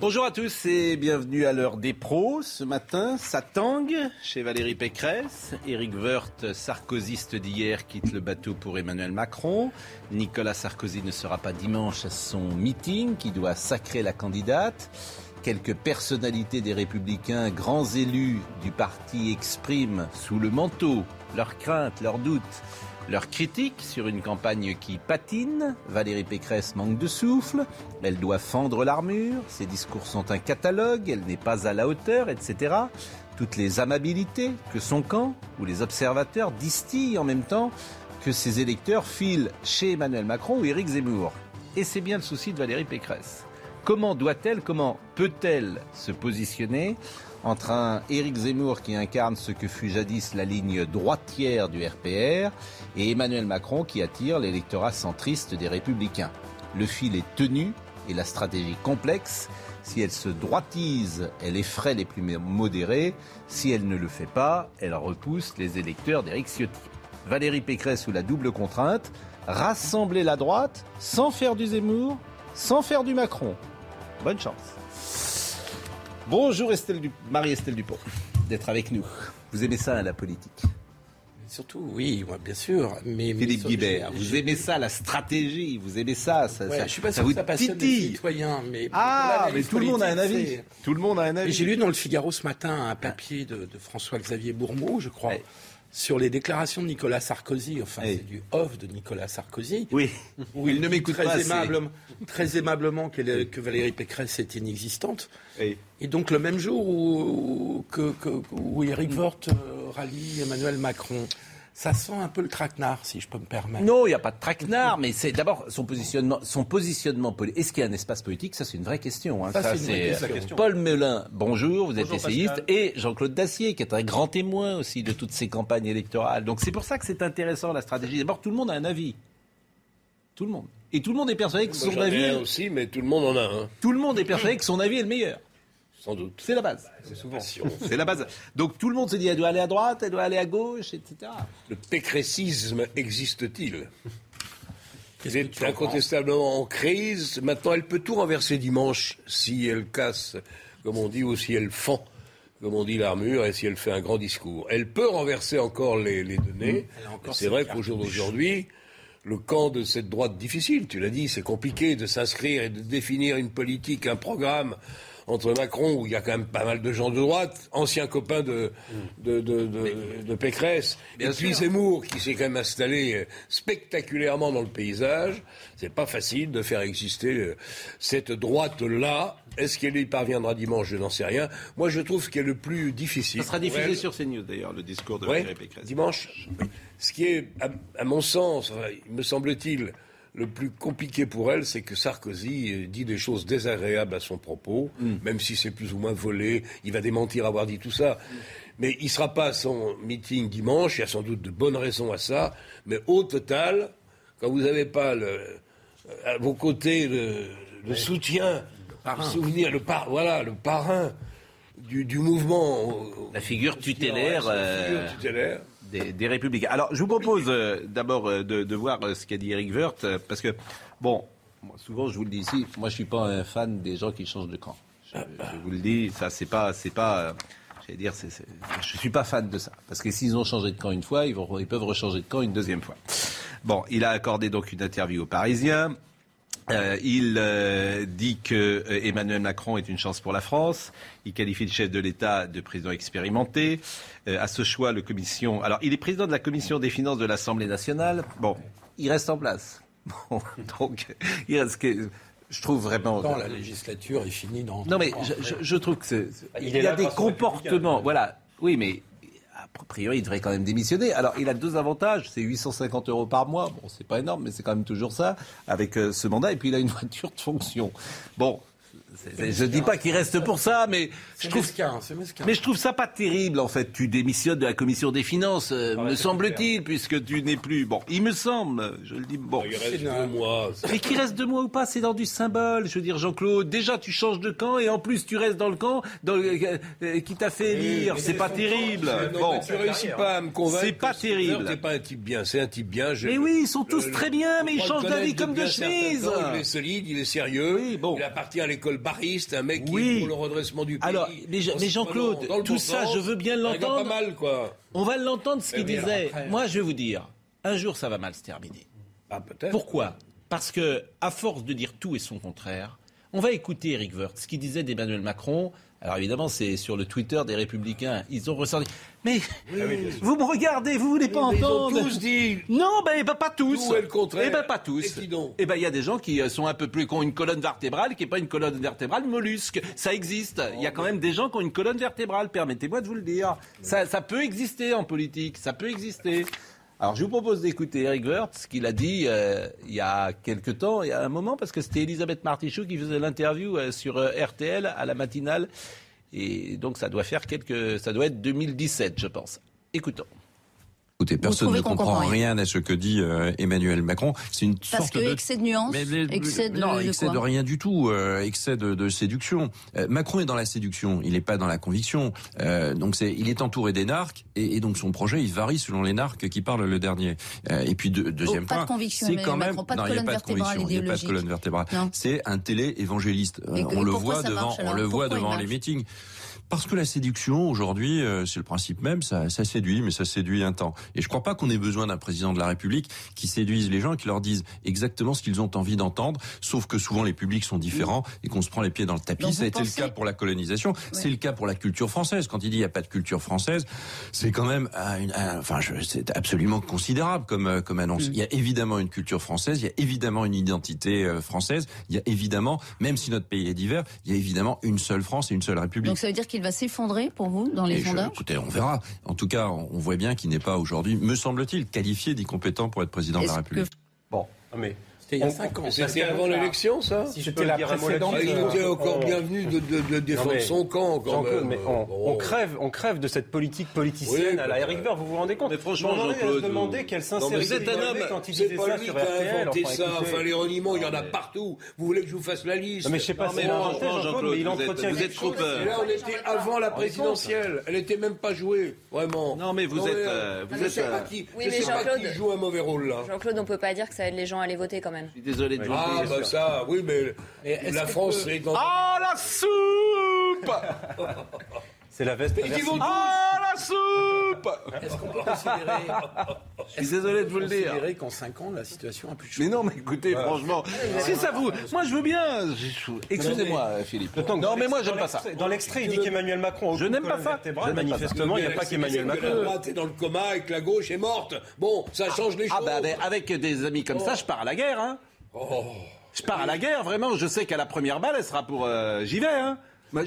Bonjour à tous et bienvenue à l'heure des pros. Ce matin, ça tangue chez Valérie Pécresse. Éric Woerth, sarkozyste d'hier, quitte le bateau pour Emmanuel Macron. Nicolas Sarkozy ne sera pas dimanche à son meeting qui doit sacrer la candidate. Quelques personnalités des Républicains, grands élus du parti, expriment sous le manteau leurs craintes, leurs doutes, leurs critiques sur une campagne qui patine. Valérie Pécresse manque de souffle, elle doit fendre l'armure, ses discours sont un catalogue, elle n'est pas à la hauteur, etc. Toutes les amabilités que son camp ou les observateurs distillent en même temps que ses électeurs filent chez Emmanuel Macron ou Éric Zemmour. Et c'est bien le souci de Valérie Pécresse. Comment doit-elle, comment peut-elle se positionner? Entre un Éric Zemmour qui incarne ce que fut jadis la ligne droitière du RPR et Emmanuel Macron qui attire l'électorat centriste des Républicains Le fil est tenu et la stratégie complexe. Si elle se droitise, elle effraie les plus modérés. Si elle ne le fait pas, elle repousse les électeurs d'Éric Ciotti. Valérie Pécresse sous la double contrainte, rassembler la droite sans faire du Zemmour, sans faire du Macron. Bonne chance. Bonjour Estelle du... Marie-Estelle Dupont d'être avec nous. Vous aimez ça, la politique? Surtout, oui, bien sûr. Mais, mais Philippe sur- Guibert, vous aimez ça, la stratégie, vous aimez ça, ça, Ouais, ça- je suis pas ça sûr vous ça passionne les citoyens, mais Ah, mais tout le monde a un avis. Tout le monde a un Mais avis. J'ai lu dans le Figaro ce matin un papier de, de François-Xavier Bourmeau, je crois, Ouais. Sur les déclarations de Nicolas Sarkozy. Enfin, c'est du off de Nicolas Sarkozy. Oui, où il ne m'écoute très aimablement, très aimablement que Valérie Pécresse est inexistante. Et donc le même jour où, que, que- où Éric Woerth euh, rallie Emmanuel Macron, ça sent un peu le traquenard, si je peux me permettre. Non, il n'y a pas de traquenard, mais c'est d'abord son positionnement, son positionnement politique. Est-ce qu'il y a un espace politique? Ça, c'est une vraie question. hein. Ça, c'est une vraie question. Paul Melun, bonjour, vous êtes essayiste, Pascal. et Jean-Claude Dacier, qui est un grand témoin aussi de toutes ces campagnes électorales. Donc c'est pour ça que c'est intéressant la stratégie. D'abord, tout le monde a un avis. Tout le monde. Et tout le monde est persuadé que son avis, aussi, mais tout le monde en a un, tout le monde est persuadé que son avis est le meilleur. Sans doute. C'est la base. C'est souvent. C'est la base. Donc tout le monde se dit, elle doit aller à droite, elle doit aller à gauche, etc. Le pécrécisme existe-t-il? Tu est en incontestablement en crise. Maintenant, elle peut tout renverser dimanche si elle casse, comme on dit, ou si elle fend, comme on dit, l'armure, et si elle fait un grand discours. Elle peut renverser encore les, les données. Elle C'est vrai qu'au jour d'aujourd'hui, le camp de cette droite difficile, tu l'as dit, c'est compliqué de s'inscrire et de définir une politique, un programme entre Macron, où il y a quand même pas mal de gens de droite, anciens copains de, de, de, de, de Pécresse, et puis Zemmour, qui s'est quand même installé euh, spectaculairement dans le paysage. C'est pas facile de faire exister euh, cette droite-là. Est-ce qu'elle y parviendra dimanche? Je n'en sais rien. Moi, je trouve ce qui est le plus difficile. Ça sera diffusé elle- sur CNews d'ailleurs, le discours de Ouais, Pécresse. dimanche. Ce qui est, à, à mon sens, me semble-t-il, le plus compliqué pour elle, c'est que Sarkozy euh, dit des choses désagréables à son propos, Mm. même si c'est plus ou moins volé. Il va démentir avoir dit tout ça. Mais il ne sera pas à son meeting dimanche. Il y a sans doute de bonnes raisons à ça. Mais au total, quand vous n'avez pas le, à vos côtés le, le soutien, le, souvenir, le par, voilà, le parrain du, du mouvement, La figure la euh, tutélaire. Des, des Républicains. Alors, je vous propose euh, d'abord euh, de, voir euh, ce qu'a dit Eric Woerth, parce que, bon, souvent je vous le dis ici, moi je suis pas un fan des gens qui changent de camp. Je, vous le dis, ça c'est pas, c'est pas, dire, je suis pas fan de ça, parce que s'ils ont changé de camp une fois, ils, ils peuvent rechanger de camp une deuxième fois. Bon, il a accordé donc une interview aux Parisiens. Euh, il euh, dit que euh, Emmanuel Macron est une chance pour la France. Il qualifie le chef de l'État de président expérimenté. Euh, à ce choix, le commission. Alors, il est président de la commission des finances de l'Assemblée nationale. Bon, il reste en place. Bon, donc, il reste je trouve vraiment. Quand la législature est finie dans. Non, mais je, je- je trouve que c'est- Il y a des comportements. Voilà. Oui, mais a priori, il devrait quand même démissionner. Alors, il a deux avantages. C'est 850 euros par mois. Bon, c'est pas énorme, mais c'est quand même toujours ça avec euh, ce mandat. Et puis, il a une voiture de fonction. Bon, je ne dis pas qu'il reste pour ça, mais je trouve, mais je trouve ça pas terrible en fait. Tu démissionnes de la commission des finances, euh, me semble-t-il, puisque tu n'es plus. Bon, il me semble, je le dis. Bon, il reste deux mois. Mais qu'il reste deux mois ou pas, c'est dans du symbole. Je veux dire, Jean-Claude, déjà tu changes de camp et en plus tu restes dans le camp dans euh, qui t'a fait élire. C'est pas terrible. bon, tu réussis pas à me convaincre. C'est pas terrible. T'es pas un type bien, c'est un type bien. mais oui, ils sont tous très bien, mais ils changent d'avis comme de chemise. Il est solide, il est sérieux. Oui, bon. Il appartient à l'école bariste, un mec qui est pour le redressement du pays. Alors, mais, Jean-Claude, tout ça, je veux bien l'entendre. Pas mal, quoi. On va l'entendre ce qu'il disait. Moi, je vais vous dire, un jour, ça va mal se terminer. Ah, peut-être. Pourquoi? Parce que, à force de dire tout et son contraire, on va écouter Eric Woerth, ce qu'il disait d'Emmanuel Macron alors évidemment, c'est sur le Twitter des Républicains. Ils ont ressenti. Mais vous me regardez, vous voulez pas entendre Ils ont tous dit. Non, ben, pas tous. Ou le contraire. Eh ben pas tous. Et Eh ben il y a des gens qui euh, sont un peu plus qui ont une colonne vertébrale qui n'est pas une colonne vertébrale mollusque. Ça existe. Il y a quand même des gens qui ont une colonne vertébrale. Permettez-moi de vous le dire. Ça, ça peut exister en politique. Ça peut exister. Alors, je vous propose d'écouter Eric ce qu'il a dit euh, il y a quelque temps, il y a un moment, parce que c'était Elisabeth Martichoux qui faisait l'interview euh, sur euh, RTL à la matinale. Et donc, ça doit faire quelques. Ça doit être 2017, je pense. Écoutons. Écoutez, personne ne comprend, rien à ce que dit euh, Emmanuel Macron. C'est une Parce sorte que de excès de nuance, excès de non, excès de rien du tout, euh, excès de, de séduction. Euh, Macron est dans la séduction, il n'est pas dans la conviction. donc c'est, il est entouré des narcs et, et, donc son projet il varie selon les narcs qui parlent le dernier. et puis deuxième oh, point, c'est quand même pas de non, il n'y a pas de conviction, il n'y a pas de colonne vertébrale. C'est un télé évangéliste. on le voit devant, on le voit devant les meetings. Parce que la séduction, aujourd'hui, euh, c'est le principe même, ça, ça, séduit, mais ça séduit un temps. Et je ne crois pas qu'on ait besoin d'un président de la République qui séduise les gens et qui leur dise exactement ce qu'ils ont envie d'entendre, sauf que souvent les publics sont différents et qu'on se prend les pieds dans le tapis. ça a été le cas pour la colonisation, c'est le cas pour la culture française. Quand il dit il n'y a pas de culture française, c'est quand même, enfin, c'est absolument considérable comme, euh, comme annonce. Mm. Il y a évidemment une culture française, il y a évidemment une identité euh, française, il y a évidemment, même si notre pays est divers, il y a évidemment une seule France et une seule République. Donc ça veut dire qu'il va s'effondrer pour vous dans les sondages Écoutez, on verra. En tout cas, on voit bien qu'il n'est pas aujourd'hui, me semble-t-il, qualifié d'incompétent pour être président de la République. Bon, mais c'était il y a 5 ans. C'était avant l'élection, ça Si C'était la précédente. Il était encore bienvenu de, de, de défendre son camp. Quand même. Mais on, on, crève, on crève de cette politique politicienne à la Eric Burr, vous vous rendez compte Mais franchement, Jean-Claude. demander quelle sincérité vous êtes un homme. quand il disait ça sur RTL. Enfin, ça. Enfin, les reniements, il y en a partout. Vous voulez que je vous fasse la liste Mais je sais pas si Jean-Claude, mais il entretient Vous êtes trop peur. Là, on était avant la présidentielle. Elle était même pas jouée, vraiment. Non, mais vous êtes. Euh, vous êtes. Je sais pas qui joue un mauvais rôle là. Jean-Claude, on peut pas dire que ça aide les gens à aller voter quand même. Je suis désolé de vous ah, bah ça, oui, mais, la France est dans. Ah, la soupe C'est la veste. Ah, la soupe Est-ce qu'on peut considérer. Je suis désolé de vous le dire. considérer qu'en 5 ans, la situation a plus changé. Mais non, mais écoutez, franchement, si ça vous. Moi, je veux bien. Excusez-moi, Philippe. Non, mais moi, j'aime pas ça. Dans l'extrait, il dit qu'Emmanuel Macron. Je n'aime pas ça. Manifestement, il n'y a pas qu'Emmanuel Macron. La droite est dans le coma et que la gauche est morte. Bon, ça change les choses. Ah, bah, avec des amis comme ça, je pars à la guerre, hein. Oh. Je pars à la guerre, vraiment. Je sais qu'à la première balle, elle sera pour. Euh, j'y vais, hein. Moi,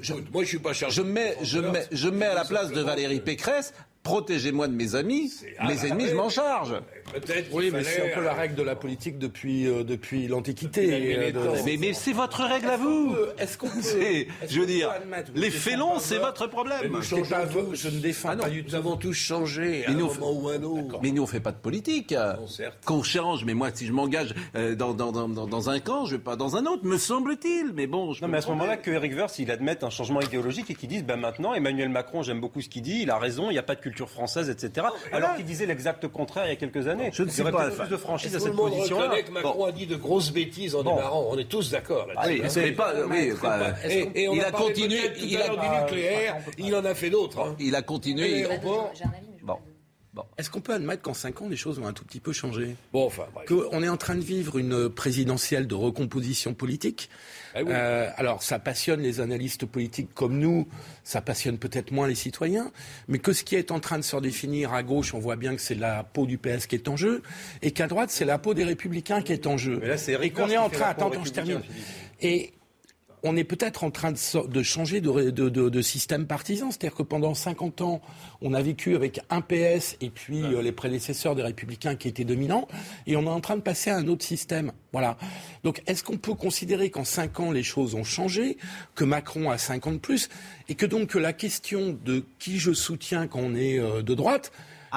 je, moi, je suis pas chargé. Je mets, je mets, je mets à la place de Valérie Pécresse protégez-moi de mes amis, mes ennemis, je m'en charge. Oui, mais c'est un peu la règle de la politique depuis, euh, depuis l'Antiquité. Euh, mais, c'est votre règle à vous. Est-ce qu'on peut, Je veux dire, les félons, c'est votre problème. je, ne défends ah pas du tout. Nous avons tous changé à un moment ou un autre. Mais nous, on ne fait pas de politique. Qu'on change, mais moi, si je m'engage euh, dans, dans, dans, dans, un camp, je ne vais pas dans un autre, me semble-t-il. Mais bon, Non, mais à ce moment-là, que Eric Verse, il admette un changement idéologique et qu'il dise, ben maintenant, Emmanuel Macron, j'aime beaucoup ce qu'il dit, il a raison, il n'y a pas de culture française, etc. alors qu'il disait l'exact contraire il y a quelques années. Je ne sais pas. plus de franchise à cette position. que Macron a dit de grosses bêtises en démarrant. On est tous d'accord là-dessus. Ah oui, pas. Oui, et, il a continué. Il a du nucléaire. Il en a fait d'autres. Hein. Il a continué. Bon. Bon. Est-ce qu'on peut admettre qu'en 5 ans, les choses ont un tout petit peu changé? Bon, enfin, Qu'on est en train de vivre une présidentielle de recomposition politique ah euh, alors, ça passionne les analystes politiques comme nous, ça passionne peut-être moins les citoyens, mais que ce qui est en train de se redéfinir à gauche, on voit bien que c'est la peau du PS qui est en jeu, et qu'à droite, c'est la peau des Républicains qui est en jeu. Mais là, c'est et qu'on est en train. Attends, je termine. Et on est peut-être en train de, changer de, système partisan. C'est-à-dire que pendant 50 ans, on a vécu avec un PS et puis euh, les prédécesseurs des Républicains qui étaient dominants, et on est en train de passer à un autre système. Voilà. Donc, est-ce qu'on peut considérer qu'en 5 ans, les choses ont changé, que Macron a 50 plus, et que donc la question de qui je soutiens quand on est euh, de droite,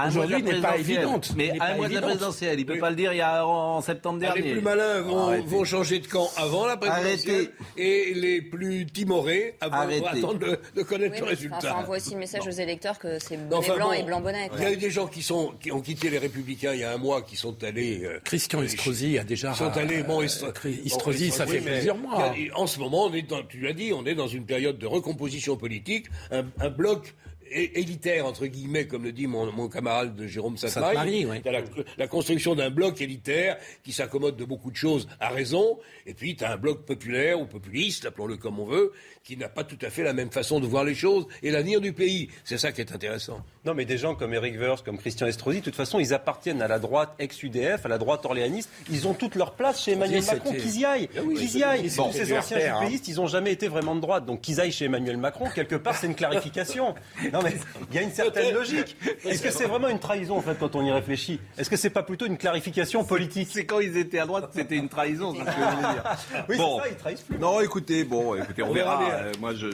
aujourd'hui n'est pas évidente. Mais à un mois de la présidentielle, il ne peut pas le dire il y a en septembre dernier. Les plus malins vont, changer de camp avant la présidentielle et les plus timorés vont attendre de, connaître le résultat. Ça envoie aussi le message aux électeurs que c'est bonnet blanc et blanc bonnet. Il y a eu des gens qui, sont, qui ont quitté les Républicains il y a un mois, qui sont allés... Euh, Christian Estrosi a déjà... sont allés... Bon, Estrosi, ça fait plusieurs mois. En ce moment, on est dans, tu l'as dit, on est dans une période de recomposition politique, un bloc élitaire, entre guillemets, comme le dit mon, mon camarade de Jérôme Sainte-Marie. la, la, construction d'un bloc élitaire qui s'accommode de beaucoup de choses à raison, et puis tu as un bloc populaire ou populiste, appelons-le comme on veut, qui n'a pas tout à fait la même façon de voir les choses et l'avenir du pays. C'est ça qui est intéressant. Non, mais des gens comme Eric Woerth, comme Christian Estrosi, de toute façon, ils appartiennent à la droite ex-UDF, à la droite orléaniste. Ils ont toute leur place chez Emmanuel Macron. Qu'ils y aillent. Ah qu'ils y aillent. Bon, ces anciens UPistes, ils n'ont jamais été vraiment de droite. Donc qu'ils aillent chez Emmanuel Macron, quelque part, c'est une clarification. non, mais il y a une certaine logique. Est-ce que c'est vraiment une trahison, en fait, quand on y réfléchit? Est-ce que c'est pas plutôt une clarification politique? C'est quand ils étaient à droite, c'était une trahison, c'est ce que je veux dire. Oui, bon. ça, ils trahissent plus. Non, écoutez, bon, écoutez, on, verra. Euh, moi, je,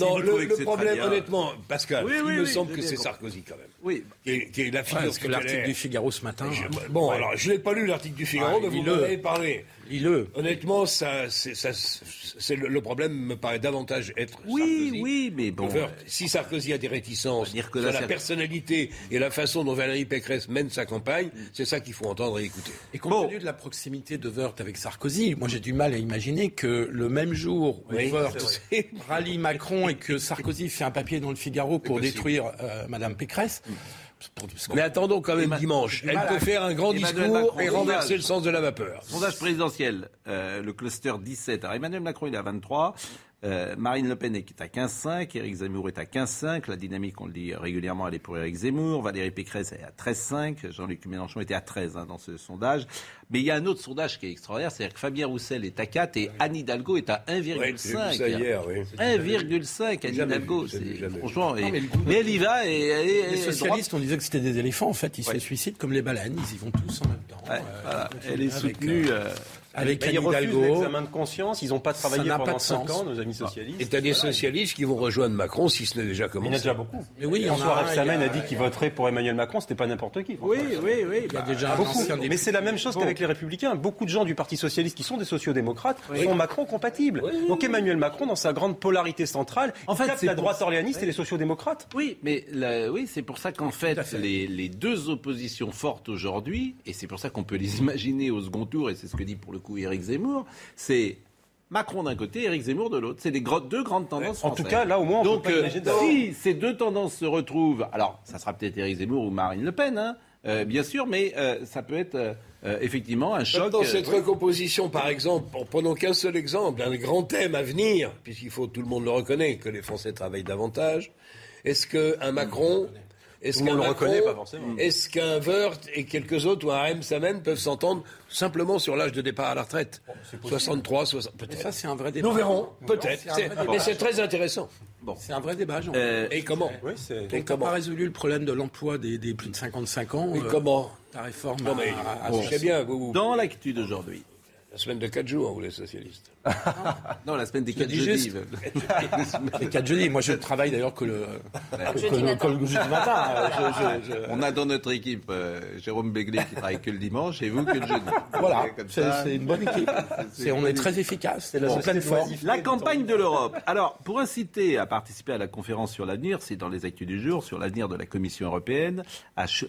non, le, problème, honnêtement, Pascal, il me semble que c'est Sarkozy quand même. Oui. Qui est, la figure que l'article du Figaro ce matin. bon, alors je n'ai pas lu l'article du Figaro, mais vous m'en avez parlé. Il Honnêtement, ça, c'est, le, problème me paraît davantage être oui, Sarkozy. Oui, mais bon. si Sarkozy a des réticences sur la personnalité et la façon dont Valérie Pécresse mène sa campagne, c'est ça qu'il faut entendre et écouter. Et compte tenu de la proximité de Wörth avec Sarkozy, moi j'ai du mal à imaginer que le même jour où oui, Wörth rallie Macron et que Sarkozy fait un papier dans le Figaro pour détruire euh, Madame Pécresse. Mm. Mais attendons quand même dimanche. Elle peut faire un grand discours et renverser le sens de la vapeur. Sondage présidentiel, euh, le cluster 17. Alors Emmanuel Macron, il est à 23. Euh, Marine Le Pen est à 15,5, Éric Zemmour est à 15,5, la dynamique, on le dit régulièrement, elle est pour Éric Zemmour, Valérie Pécresse est à 13,5, Jean-Luc Mélenchon était à 13 hein, dans ce sondage. Mais il y a un autre sondage qui est extraordinaire, c'est-à-dire que Fabien Roussel est à 4 et Anne Hidalgo est à 1,5. 1,5 Anne Hidalgo, franchement, mais, elle y va et, Les socialistes, on disait que c'était des éléphants, en fait, ils se suicident comme les baleines, ils y vont tous en même temps. Euh, elle est soutenue... Euh, avec Anne Hidalgo. l'examen de conscience, ils n'ont pas travaillé pendant 5 ans, nos amis socialistes. Et tu as des socialistes qui vont rejoindre Macron si ce n'est déjà commencé. Il y en a déjà beaucoup. Mais oui, François Rebsamen a, dit qu'il voterait pour Emmanuel Macron, c'était pas n'importe qui. Oui, oui, oui. Il y a déjà bah, beaucoup. Mais c'est la même chose qu'avec les Républicains. Beaucoup de gens du Parti Socialiste qui sont des sociodémocrates sont Macron compatibles. Donc Emmanuel Macron, dans sa grande polarité centrale, en fait, c'est la droite orléaniste et les sociodémocrates. Oui, mais oui, c'est pour ça qu'en fait, les deux oppositions fortes aujourd'hui, et c'est pour ça qu'on peut les imaginer au second tour, et c'est ce que dit pour le coup Éric Zemmour, c'est Macron d'un côté, Éric Zemmour de l'autre. C'est les deux grandes tendances. En tout cas, là au moins, on Donc, peut pas euh, si ces deux tendances se retrouvent, alors ça sera peut-être Éric Zemmour ou Marine Le Pen, hein, euh, bien sûr, mais euh, ça peut être effectivement un choc. Dans cette recomposition, par exemple, prenons qu'un seul exemple, un grand thème à venir, puisqu'il faut, tout le monde le reconnaît, que les Français travaillent davantage. Est-ce qu'un Macron est-ce qu'un le reconnaît pas forcément. Est-ce qu'un Wörth et quelques autres ou un Rem Samen peuvent s'entendre simplement sur l'âge de départ à la retraite 63, 60, peut-être. Ça, c'est un vrai débat. Nous verrons, peut-être. Mais c'est très intéressant. Bon. C'est un vrai débat, Jean. Euh, et comment oui, On n'a pas résolu le problème de l'emploi des, plus de 55 ans. Et comment La réforme. Non, mais, bien. Dans l'actu d'aujourd'hui. La semaine de 4 jours, vous les socialistes. non, la semaine des 4 jeudis. les 4 jeudis. Moi, je travaille d'ailleurs que le, jeudi matin. On a dans notre équipe euh, Jérôme Begley qui travaille que le dimanche et vous que le jeudi. Voilà, c'est une bonne équipe. on est très efficace. C'est La campagne de l'Europe. Alors, pour inciter à participer à la conférence sur l'avenir, c'est dans les actus du jour, sur l'avenir de la Commission européenne.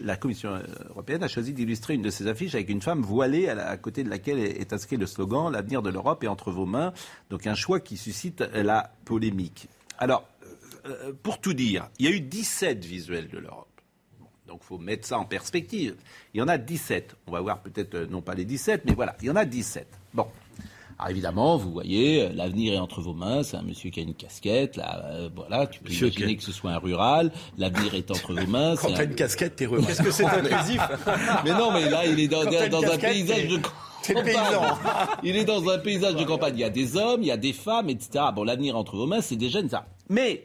La Commission européenne a choisi d'illustrer une de ses affiches avec une femme voilée à côté de laquelle est inscrit le slogan L'avenir de l'Europe est entre vos mains. Donc un choix qui suscite la polémique. Alors, euh, pour tout dire, il y a eu 17 visuels de l'Europe. Donc il faut mettre ça en perspective. Il y en a 17. On va voir peut-être euh, non pas les 17, mais voilà, il y en a 17. Bon. Alors évidemment, vous voyez, euh, l'avenir est entre vos mains. C'est un monsieur qui a une casquette. Là, voilà, tu peux imaginer que ce soit un rural. L'avenir est entre vos mains. Quand tu as une casquette, t'es rural. Qu'est-ce que c'est intrusif Mais non, mais là, il est dans, un paysage de Il est dans un paysage de campagne. Il y a des hommes, il y a des femmes, etc. Bon, l'avenir entre vos mains, c'est des jeunes, ça. Mais,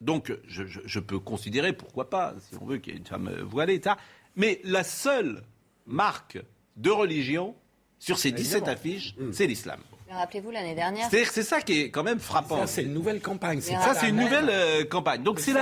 donc, je, peux considérer, pourquoi pas, si on veut qu'il y ait une femme voilée, etc. Mais la seule marque de religion sur ces 17 affiches, mm. c'est l'islam. Rappelez-vous l'année dernière. C'est ça qui est quand même frappant. Ça, c'est une nouvelle campagne. Ça, c'est une nouvelle euh, campagne. Donc, c'est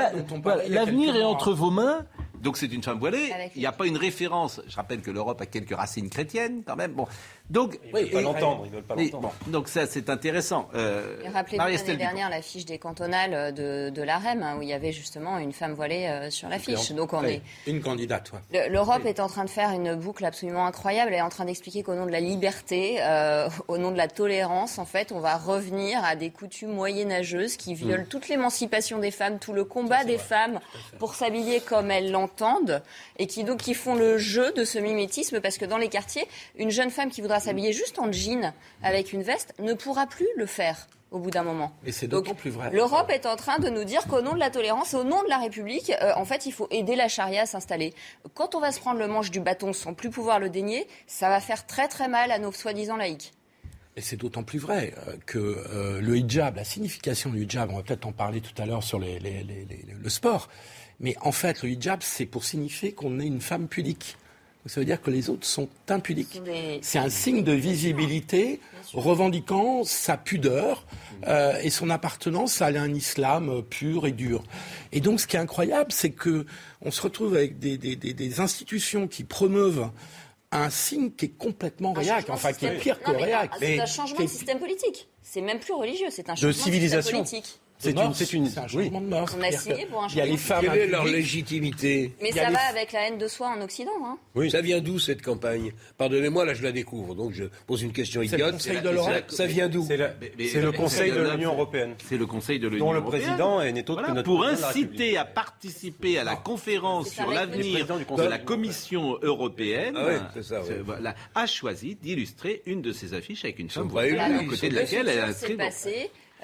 l'avenir est entre vos mains. Donc c'est une femme voilée. Il n'y a pas une référence. Je rappelle que l'Europe a quelques racines chrétiennes quand même. Bon, donc ils ne veulent pas l'entendre. Ils veulent pas l'entendre. donc ça c'est intéressant. Euh, Rappelez-vous l'année dernière l'affiche des cantonales euh, de, de l'AREM hein, où il y où justement une femme voilée euh, sur l'affiche. Donc on est une candidate. L'Europe est en train de faire une boucle absolument incroyable. Elle est en train d'expliquer qu'au nom de la liberté, euh, au nom de la tolérance, en fait, on va revenir à des coutumes moyenâgeuses qui violent mm. toute l'émancipation des femmes, tout le combat des femmes pour s'habiller comme elles l'entendent entendent et qui donc qui font le jeu de ce mimétisme parce que dans les quartiers, une jeune femme qui voudra s'habiller juste en jean avec une veste ne pourra plus le faire au bout d'un moment. Et c'est d'autant plus vrai. L'Europe est en train de nous dire qu'au nom de la tolérance, au nom de la République, euh, en fait, il faut aider la charia à s'installer. Quand on va se prendre le manche du bâton sans plus pouvoir le dénier, ça va faire très très mal à nos soi-disant laïcs. Et c'est d'autant plus vrai euh, que euh, le hijab, la signification du hijab, on va peut-être en parler tout à l'heure sur les, le sport, mais en fait, le hijab, c'est pour signifier qu'on est une femme pudique. Ça veut dire que les autres sont impudiques. C'est un signe de visibilité revendiquant sa pudeur euh, et son appartenance à un islam pur et dur. Et donc, ce qui est incroyable, c'est que on se retrouve avec des, des, des, institutions qui promeuvent un signe qui est complètement réac, enfin qui est pire que réac. C'est un changement de système politique. C'est même plus religieux, c'est un changement de, civilisation. politique. C'est une, c'est une, un. On a signé pour un. Il y a les femmes. Quelle est leur légitimité Mais ça va avec la haine de soi en Occident. Hein. Oui. Ça vient d'où cette campagne? Pardonnez-moi, là je la découvre, donc je pose une question idiote. C'est le Conseil de Ça vient d'où? C'est le Conseil de l'Union européenne. C'est le Conseil de l'Union européenne. Dont le président est autre que notre Pour inciter à participer à la conférence sur l'avenir de la Commission européenne, ah a choisi d'illustrer une de ses affiches avec une femme voilée à côté de laquelle elle a inscrit.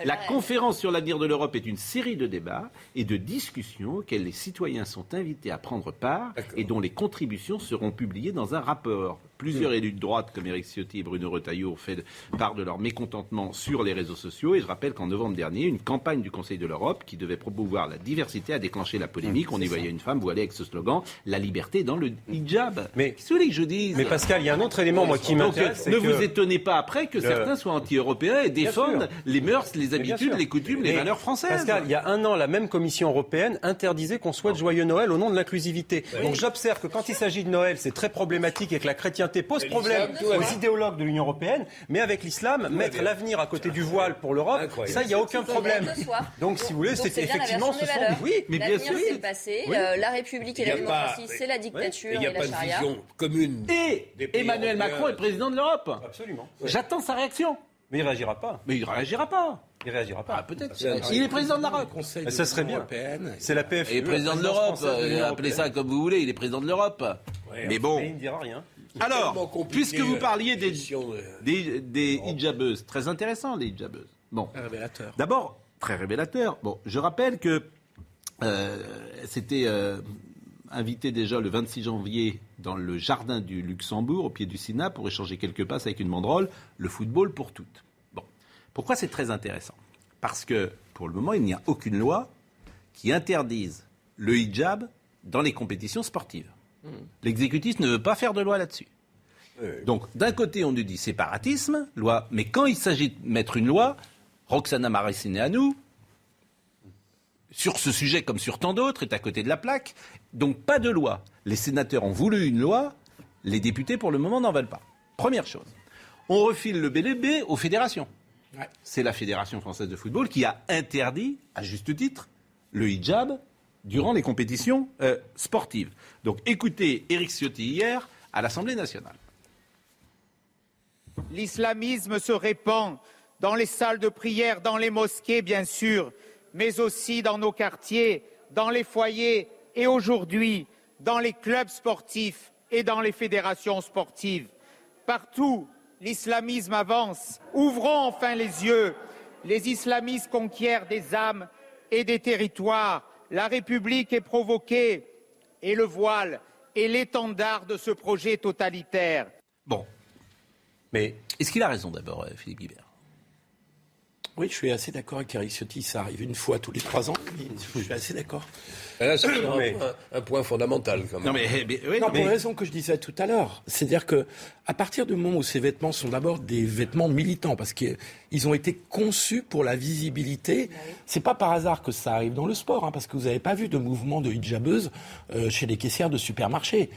La conférence sur l'avenir de l'Europe est une série de débats et de discussions auxquels les citoyens sont invités à prendre part et dont les contributions seront publiées dans un rapport. Plusieurs élus de droite, comme Éric Ciotti et Bruno Retailleau, ont fait part de leur mécontentement sur les réseaux sociaux. Et je rappelle qu'en novembre dernier, une campagne du Conseil de l'Europe qui devait promouvoir la diversité a déclenché la polémique. On y voyait une femme voilée avec ce slogan La liberté dans le hijab. Mais qu'est-ce que que je dise? Mais Pascal, il y a un autre élément moi qui m'intéresse. Ne vous étonnez pas après que certains soient anti-européens et défendent les mœurs, les habitudes, les coutumes, les valeurs françaises. Pascal, il y a un an, la même Commission européenne interdisait qu'on souhaite joyeux Noël au nom de l'inclusivité. Donc j'observe que quand il s'agit de Noël, c'est très problématique et que la chrétienté pose problème aux idéologues de l'Union européenne, mais avec l'islam, mettre l'avenir à côté du voile pour l'Europe, ça, il n'y a aucun problème. Donc, si vous voulez, c'est effectivement ce sont. Oui, mais bien sûr. c'est le passé. Euh, la République et la démocratie, c'est la dictature et la charia. commune. Et Emmanuel Macron est président de l'Europe. Absolument. J'attends sa réaction. Mais il ne réagira pas. Mais il ne réagira pas. Il réagira pas. Ah, peut-être. Il est président de l'Europe. Ça serait bien. C'est la PFE. Il est président de l'Europe. Appelez ça comme vous voulez. Il est président de l'Europe. Mais bon. il ne dira rien. Alors, puisque vous parliez des, des, des hijabeuses, très intéressant les hijabeuses. Bon. Révélateur. D'abord, très révélateur. Bon, je rappelle que euh, c'était euh, invité déjà le 26 janvier dans le jardin du Luxembourg, au pied du Sénat, pour échanger quelques passes avec une banderole, le football pour toutes. Bon. Pourquoi c'est très intéressant? Parce que, pour le moment, il n'y a aucune loi qui interdise le hijab dans les compétitions sportives. L'exécutif ne veut pas faire de loi là-dessus. Donc, d'un côté, on nous dit séparatisme, loi, mais quand il s'agit de mettre une loi, Roxana à nous, sur ce sujet comme sur tant d'autres, est à côté de la plaque. Donc, pas de loi. Les sénateurs ont voulu une loi, les députés, pour le moment, n'en veulent pas. Première chose. On refile le BLB aux fédérations. C'est la Fédération française de football qui a interdit, à juste titre, le hijab durant les compétitions euh, sportives. Donc écoutez Éric Ciotti hier à l'Assemblée nationale. L'islamisme se répand dans les salles de prière, dans les mosquées bien sûr, mais aussi dans nos quartiers, dans les foyers et aujourd'hui dans les clubs sportifs et dans les fédérations sportives. Partout, l'islamisme avance. Ouvrons enfin les yeux. Les islamistes conquièrent des âmes et des territoires la République est provoquée et le voile est l'étendard de ce projet totalitaire. Bon. Mais est-ce qu'il a raison d'abord, euh, Philippe Guibert? Oui, je suis assez d'accord avec Eric Ciotti. Ça arrive une fois tous les trois ans. Je suis assez d'accord. Là, c'est un, point fondamental, quand même. Non, mais, oui, non, pour la raison que je disais tout à l'heure. C'est-à-dire que, à partir du moment où ces vêtements sont d'abord des vêtements militants, parce qu'ils ont été conçus pour la visibilité, c'est pas par hasard que ça arrive dans le sport, hein, parce que vous n'avez pas vu de mouvement de hijabeuse euh, chez les caissières de supermarchés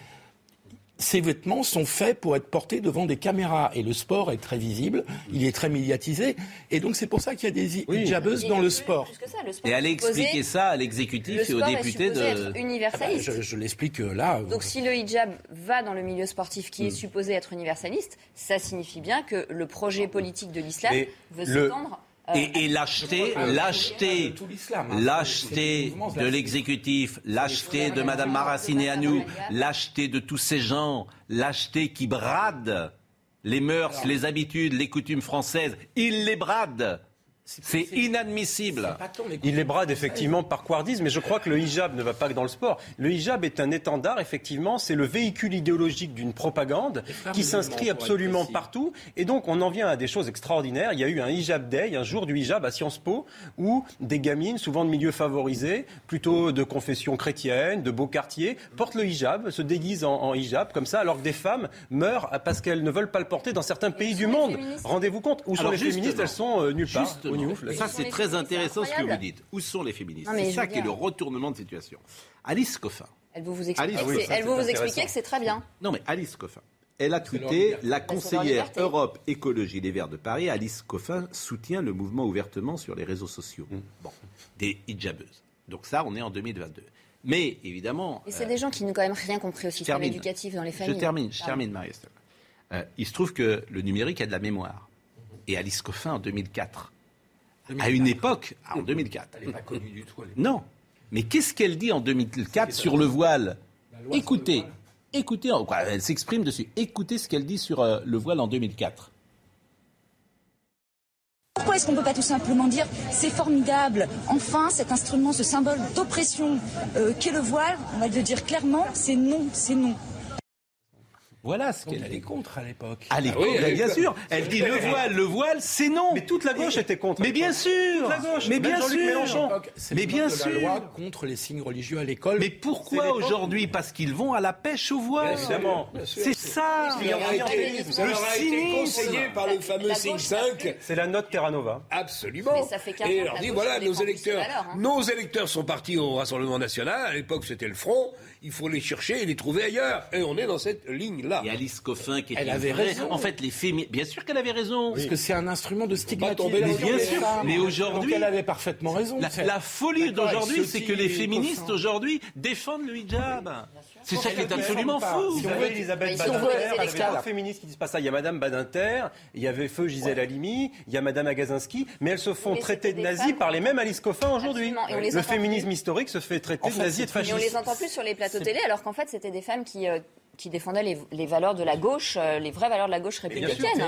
ces vêtements sont faits pour être portés devant des caméras. Et le sport est très visible, il est très médiatisé. Et donc c'est pour ça qu'il y a des hijabeuses dans le sport. et allez expliquer ça à l'exécutif et aux députés de. Être universaliste. Ah bah, je, l'explique euh, là. Donc si le hijab va dans le milieu sportif qui est hmm. supposé être universaliste, ça signifie bien que le projet politique de l'islam veut s'étendre et, et l'acheter, l'acheter, l'acheter de l'exécutif, l'acheter de Madame Maraciné à nous, l'acheter de tous ces gens, l'acheter qui bradent les mœurs, les habitudes, les coutumes françaises, il les brade. C'est inadmissible. Il les brade effectivement par couardise, mais je crois que le hijab ne va pas que dans le sport. Le hijab est un étendard, effectivement, c'est le véhicule idéologique d'une propagande qui s'inscrit absolument partout. Et donc on en vient à des choses extraordinaires. Il y a eu un hijab day, un jour du hijab à Sciences Po, où des gamines, souvent de milieux favorisés, plutôt de confession chrétienne, de beaux quartiers, portent le hijab, se déguisent en, hijab comme ça, alors que des femmes meurent parce qu'elles ne veulent pas le porter dans certains pays du monde. Rendez-vous compte, où sont les féministes? Elles sont euh, nulle part. Ça, c'est très intéressant ce que vous dites. Où sont les féministes C'est ça qui est le retournement de situation. Alice Coffin. Elle vous, vous expliquer que c'est très bien. Non, mais Alice Coffin. Elle a tweeté la conseillère Europe Écologie Les Verts de Paris, Alice Coffin, soutient le mouvement ouvertement sur les réseaux sociaux. Mm. Bon, des hijabeuses. Donc ça, on est en 2022. Mais évidemment. Et c'est des gens qui n'ont quand même rien compris au système éducatif dans les familles. Je termine, je termine, Marie euh, il se trouve que le numérique a de la mémoire. Et Alice Coffin, en 2004, à une époque, en 2004. Elle n'est pas connue du tout. Non. Mais qu'est-ce qu'elle dit en 2004 sur le voile Écoutez, écoutez, elle s'exprime dessus. Écoutez ce qu'elle dit sur euh, le voile en 2004. Pourquoi est-ce qu'on ne peut pas tout simplement dire c'est formidable, enfin cet instrument, ce symbole d'oppression euh, qu'est le voile, on va le dire clairement, c'est non, c'est non. Voilà ce qu'elle est contre à l'époque. À l'époque, ah bien sûr. Elle dit le voile, le voile, c'est non. Mais toute la gauche était contre. Mais bien sûr. la gauche. Mais bien sûr. Mélenchon. Mais bien sûr. La loi contre les signes religieux à l'école. Mais pourquoi aujourd'hui Parce qu'ils vont à la pêche au voile. Évidemment. C'est ça. le cynisme. conseillé par le fameux signe 5. C'est la note Terra Nova. Absolument. Mais ça fait Et elle leur dit voilà, nos électeurs, hein. nos électeurs sont partis au Rassemblement national. À l'époque, c'était le Front il faut les chercher et les trouver ailleurs. Et on est dans cette ligne-là. Et Alice Coffin qui était Elle avait raison. En fait, les féministes, bien sûr qu'elle avait raison. Parce que c'est un instrument de stigmatisation. bien sûr. Mais aujourd'hui, elle avait parfaitement raison. La, folie d'aujourd'hui, c'est que les féministes aujourd'hui défendent le hijab. C'est ça qui est absolument fou. Si on veut Elisabeth Badinter, il y avait féministes qui disent pas ça. Il y a Madame Badinter, il y avait Feu Gisèle Halimi, il y a Madame Agazinski, mais elles se font traiter de nazis par les mêmes Alice Coffin aujourd'hui. Le féminisme historique se fait traiter de nazis et de fascistes. on les entend plus sur les plateaux télé, alors qu'en fait, c'était des femmes qui euh, qui défendaient les, valeurs de la gauche, euh, les vraies valeurs de la gauche républicaine.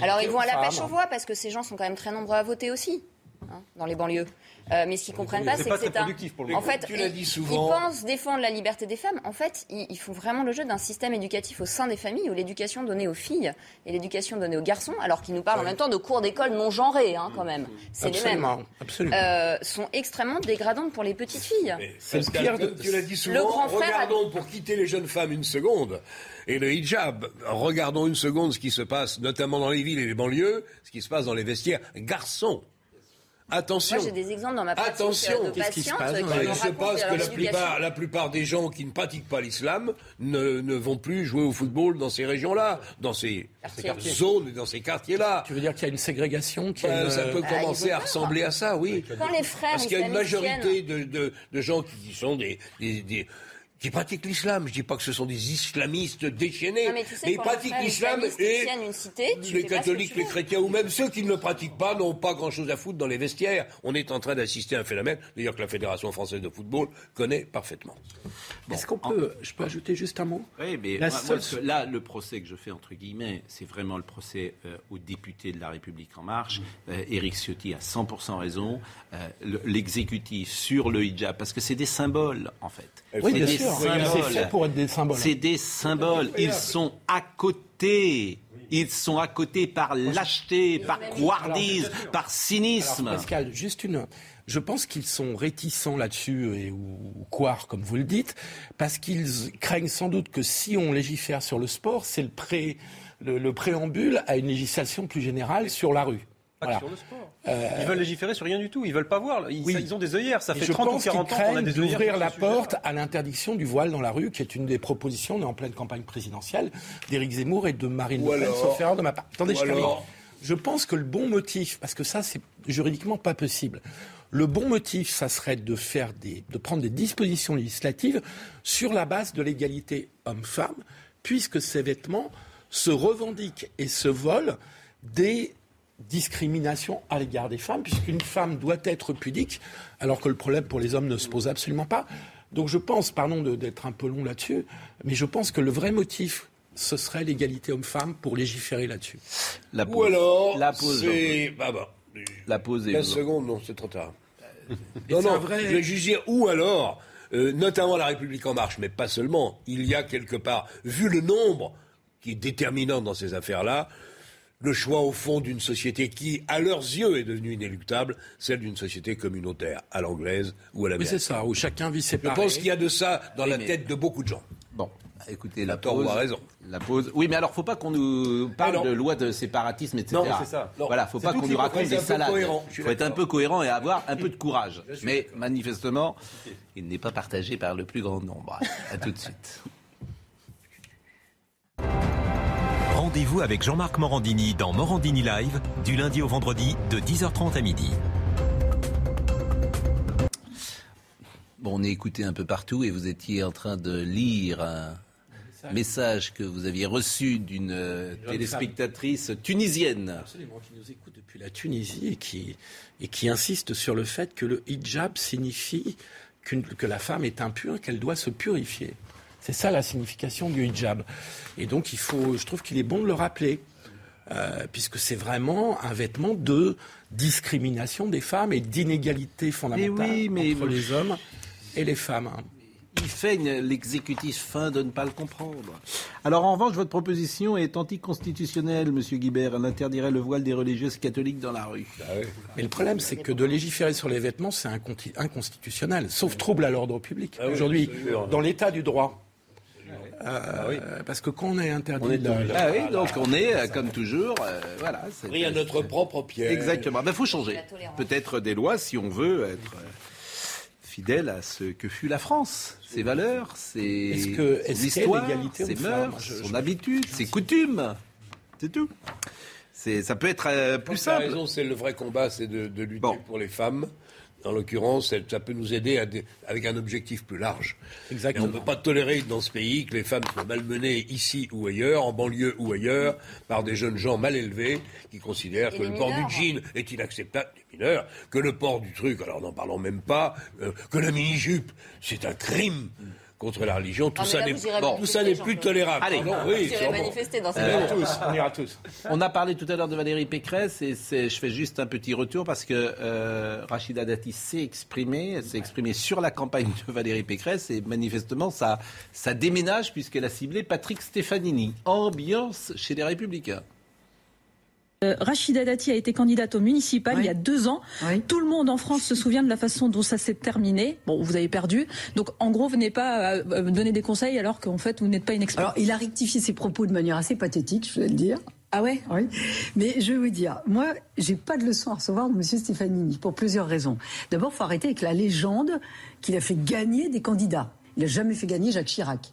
Alors ils vont à la pêche aux voix parce que ces gens sont quand même très nombreux à voter aussi hein, dans les banlieues. Euh, mais ce qu'ils comprennent pas, c'est que c'est un. En fait, ils, pensent défendre la liberté des femmes. En fait, ils, font vraiment le jeu d'un système éducatif au sein des familles où l'éducation donnée aux filles et l'éducation donnée aux garçons, alors qu'ils nous parlent en même temps de cours d'école non genrés, hein, quand même. C'est les mêmes. Absolument. Euh, sont extrêmement dégradantes pour les petites filles. C'est le pire de... Tu l'as dit souvent. regardons pour quitter les jeunes femmes une seconde. Et le hijab, regardons une seconde ce qui se passe, notamment dans les villes et les banlieues, ce qui se passe dans les vestiaires garçons. Attention. Moi, j'ai des exemples dans ma pratique Attention. de patientes qui, se passe, Il se passe que la plupart, la plupart des gens qui ne pratiquent pas l'islam ne, ne, vont plus jouer au football dans ces régions-là, dans ces, zones et dans ces quartiers-là. Tu veux dire qu'il y a une ségrégation qui ben, Ça peut ah, commencer à ressembler à ça, oui. Quand les frères Parce qu'il y a une majorité de, de, de gens qui sont des, des, des qui pratiquent l'islam. Je dis pas que ce sont des islamistes déchaînés, mais, ils pratiquent l'islam et les catholiques, les chrétiens ou même ceux qui ne le pratiquent pas n'ont pas grand-chose à foutre dans les vestiaires. On est en train d'assister à un phénomène, d'ailleurs que la Fédération française de football connaît parfaitement. Est-ce qu'on peut, je peux ajouter juste un mot? Oui, mais là, le procès que je fais entre guillemets, c'est vraiment le procès euh, aux députés de la République en marche. Euh, Éric Ciotti a 100% raison. Euh, l'exécutif sur le hijab, parce que c'est des symboles en fait. Oui, c'est fait pour être des symboles. C'est des symboles. Ils sont à côté Ils sont à côté par lâcheté, par couardise, par cynisme. Pascal, juste une. Je pense qu'ils sont réticents là-dessus, ou, quoi, comme vous le dites, parce qu'ils craignent sans doute que si on légifère sur le sport, c'est le, pré, le préambule à une législation plus générale sur la rue. Pas sur le sport. Euh, ils veulent légiférer sur rien du tout. Ils veulent pas voir. Ils, ont des œillères. Ça fait 30 ou 40 ans qu'on a des œillères. d'ouvrir la porte à l'interdiction du voile dans la rue, qui est une des propositions, on est en pleine campagne présidentielle, d'Éric Zemmour et de Marine Le Pen, sauf erreur de ma part. Attendez, je Je pense que le bon motif, parce que ça, c'est juridiquement pas possible. Le bon motif, ça serait de faire des, de prendre des dispositions législatives sur la base de l'égalité homme-femme, puisque ces vêtements se revendiquent et se volent des discrimination à l'égard des femmes, puisqu'une femme doit être pudique, alors que le problème pour les hommes ne se pose absolument pas. Donc je pense, pardon d'être un peu long là-dessus, mais je pense que le vrai motif, ce serait l'égalité homme-femme pour légiférer là-dessus. La Ou alors, la pause. Bah, bah, la pause 15 secondes, non, c'est trop tard. non, non, vrai... je vais dire, ou alors, euh, notamment la République en marche, mais pas seulement, il y a quelque part, vu le nombre qui est déterminant dans ces affaires-là, le choix au fond d'une société qui, à leurs yeux, est devenue inéluctable, celle d'une société communautaire, à l'anglaise ou à l'américaine. Mais c'est ça, où chacun vit séparé. Je pense qu'il y a de ça dans la tête de beaucoup de gens. Bon, écoutez, la pause. raison. La pause. Oui, mais alors, faut pas qu'on nous parle de loi de séparatisme, etc. Non, c'est ça. Non. Voilà, faut pas qu'on nous raconte des salades. Il faut être un peu cohérent et avoir un peu de courage. Mais manifestement, il n'est pas partagé par le plus grand nombre. À tout de suite. Rendez-vous avec Jean-Marc Morandini dans Morandini Live, du lundi au vendredi, de 10h30 à midi. Bon, on est écouté un peu partout et vous étiez en train de lire un message que vous aviez reçu d'une euh, téléspectatrice tunisienne. Absolument, qui nous écoute depuis la Tunisie et qui, et qui insiste sur le fait que le hijab signifie que la femme est impure, qu'elle doit se purifier. C'est ça la signification du hijab. Et donc, il faut, je trouve qu'il est bon de le rappeler. Euh, puisque c'est vraiment un vêtement de discrimination des femmes et d'inégalité fondamentale entre les hommes et les femmes. Il fait l'exécutif fin de ne pas le comprendre. Alors en revanche, votre proposition est anticonstitutionnelle, Monsieur Guibert. Elle interdirait le voile des religieuses catholiques dans la rue. Ah Mais le problème, c'est que de légiférer sur les vêtements, c'est inconstitutionnel, sauf trouble à l'ordre public. Ah Aujourd'hui, dans l'état du droit, euh, parce que quand on est interdit on est ah oui, donc on est, euh, comme toujours, euh, voilà. Pris à notre propre pied. Exactement. Il ben, faut changer. Peut-être des lois si on veut être fidèle à ce que fut la France, ses valeurs, ses histoires, ses mœurs, son habitude, ses coutumes. C'est tout. ça peut être plus simple. raison, c'est le vrai combat, c'est de, lutter pour les femmes en l'occurrence, ça peut nous aider avec un objectif plus large. Exactement. on ne peut pas tolérer dans ce pays que les femmes soient malmenées ici ou ailleurs, en banlieue ou ailleurs, par des jeunes gens mal élevés qui considèrent que le port du jean est inacceptable, des mineurs, que le port du truc, alors n'en parlons même pas, euh, que la mini-jupe, c'est un crime contre la religion. Tout ça n'est bon, plus tolérable. Allez, non, oui, manifester dans ces euh, on ira tous. On a parlé tout à l'heure de Valérie Pécresse et je fais juste un petit retour parce que euh, Rachida Dati s'est exprimée, elle s'est exprimée sur la campagne de Valérie Pécresse et manifestement ça, ça déménage puisqu'elle a ciblé Patrick Stefanini. Ambiance chez les Républicains. Euh, Rachida Dati a été candidate au municipal il y a deux ans. Tout le monde en France se souvient de la façon dont ça s'est terminé. Bon, vous avez perdu. Donc, en gros, venez pas euh, euh, donner des conseils alors qu'en fait, vous n'êtes pas une experte. Alors, il a rectifié ses propos de manière assez pathétique, je vais le dire. Ah ouais? Oui. Mais je vais vous dire, moi, j'ai pas de leçon à recevoir de M. Stefanini pour plusieurs raisons. D'abord, faut arrêter avec la légende qu'il a fait gagner des candidats. Il n'a jamais fait gagner Jacques Chirac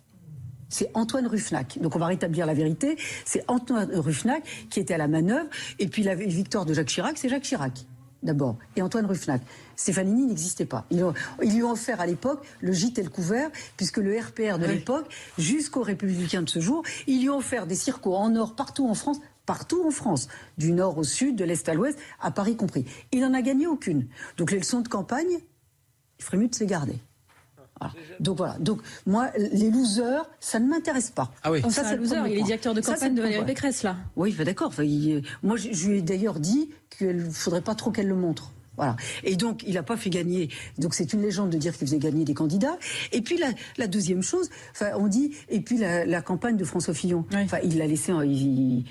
c'est Antoine Ruffnac. Donc on va rétablir la vérité. C'est Antoine Ruffnac qui était à la manœuvre. Et puis la victoire de Jacques Chirac, c'est Jacques Chirac d'abord, et Antoine Ruffnac. Stéfanini n'existait pas. Ils, lui ont offert à l'époque le gîte et le couvert, puisque le RPR de l'époque, jusqu'aux Républicains de ce jour, ils lui ont offert des circos en or partout en France, partout en France, du nord au sud, de l'est à l'ouest, à Paris compris. Il n'en a gagné aucune. Donc les leçons de campagne, il ferait mieux Donc voilà. Donc moi, les losers, ça ne m'intéresse pas. Ah oui. ça, c'est loser. Il est directeur de campagne de Valérie Pécresse là. Oui, d'accord. moi, je, lui ai d'ailleurs dit qu'il ne faudrait pas trop qu'elle le montre. Voilà. Et donc, il n'a pas fait gagner. Donc, c'est une légende de dire qu'il faisait gagner des candidats. Et puis, la, deuxième chose, enfin, on dit, et puis la, campagne de François Fillon. Enfin, il l'a laissé, il,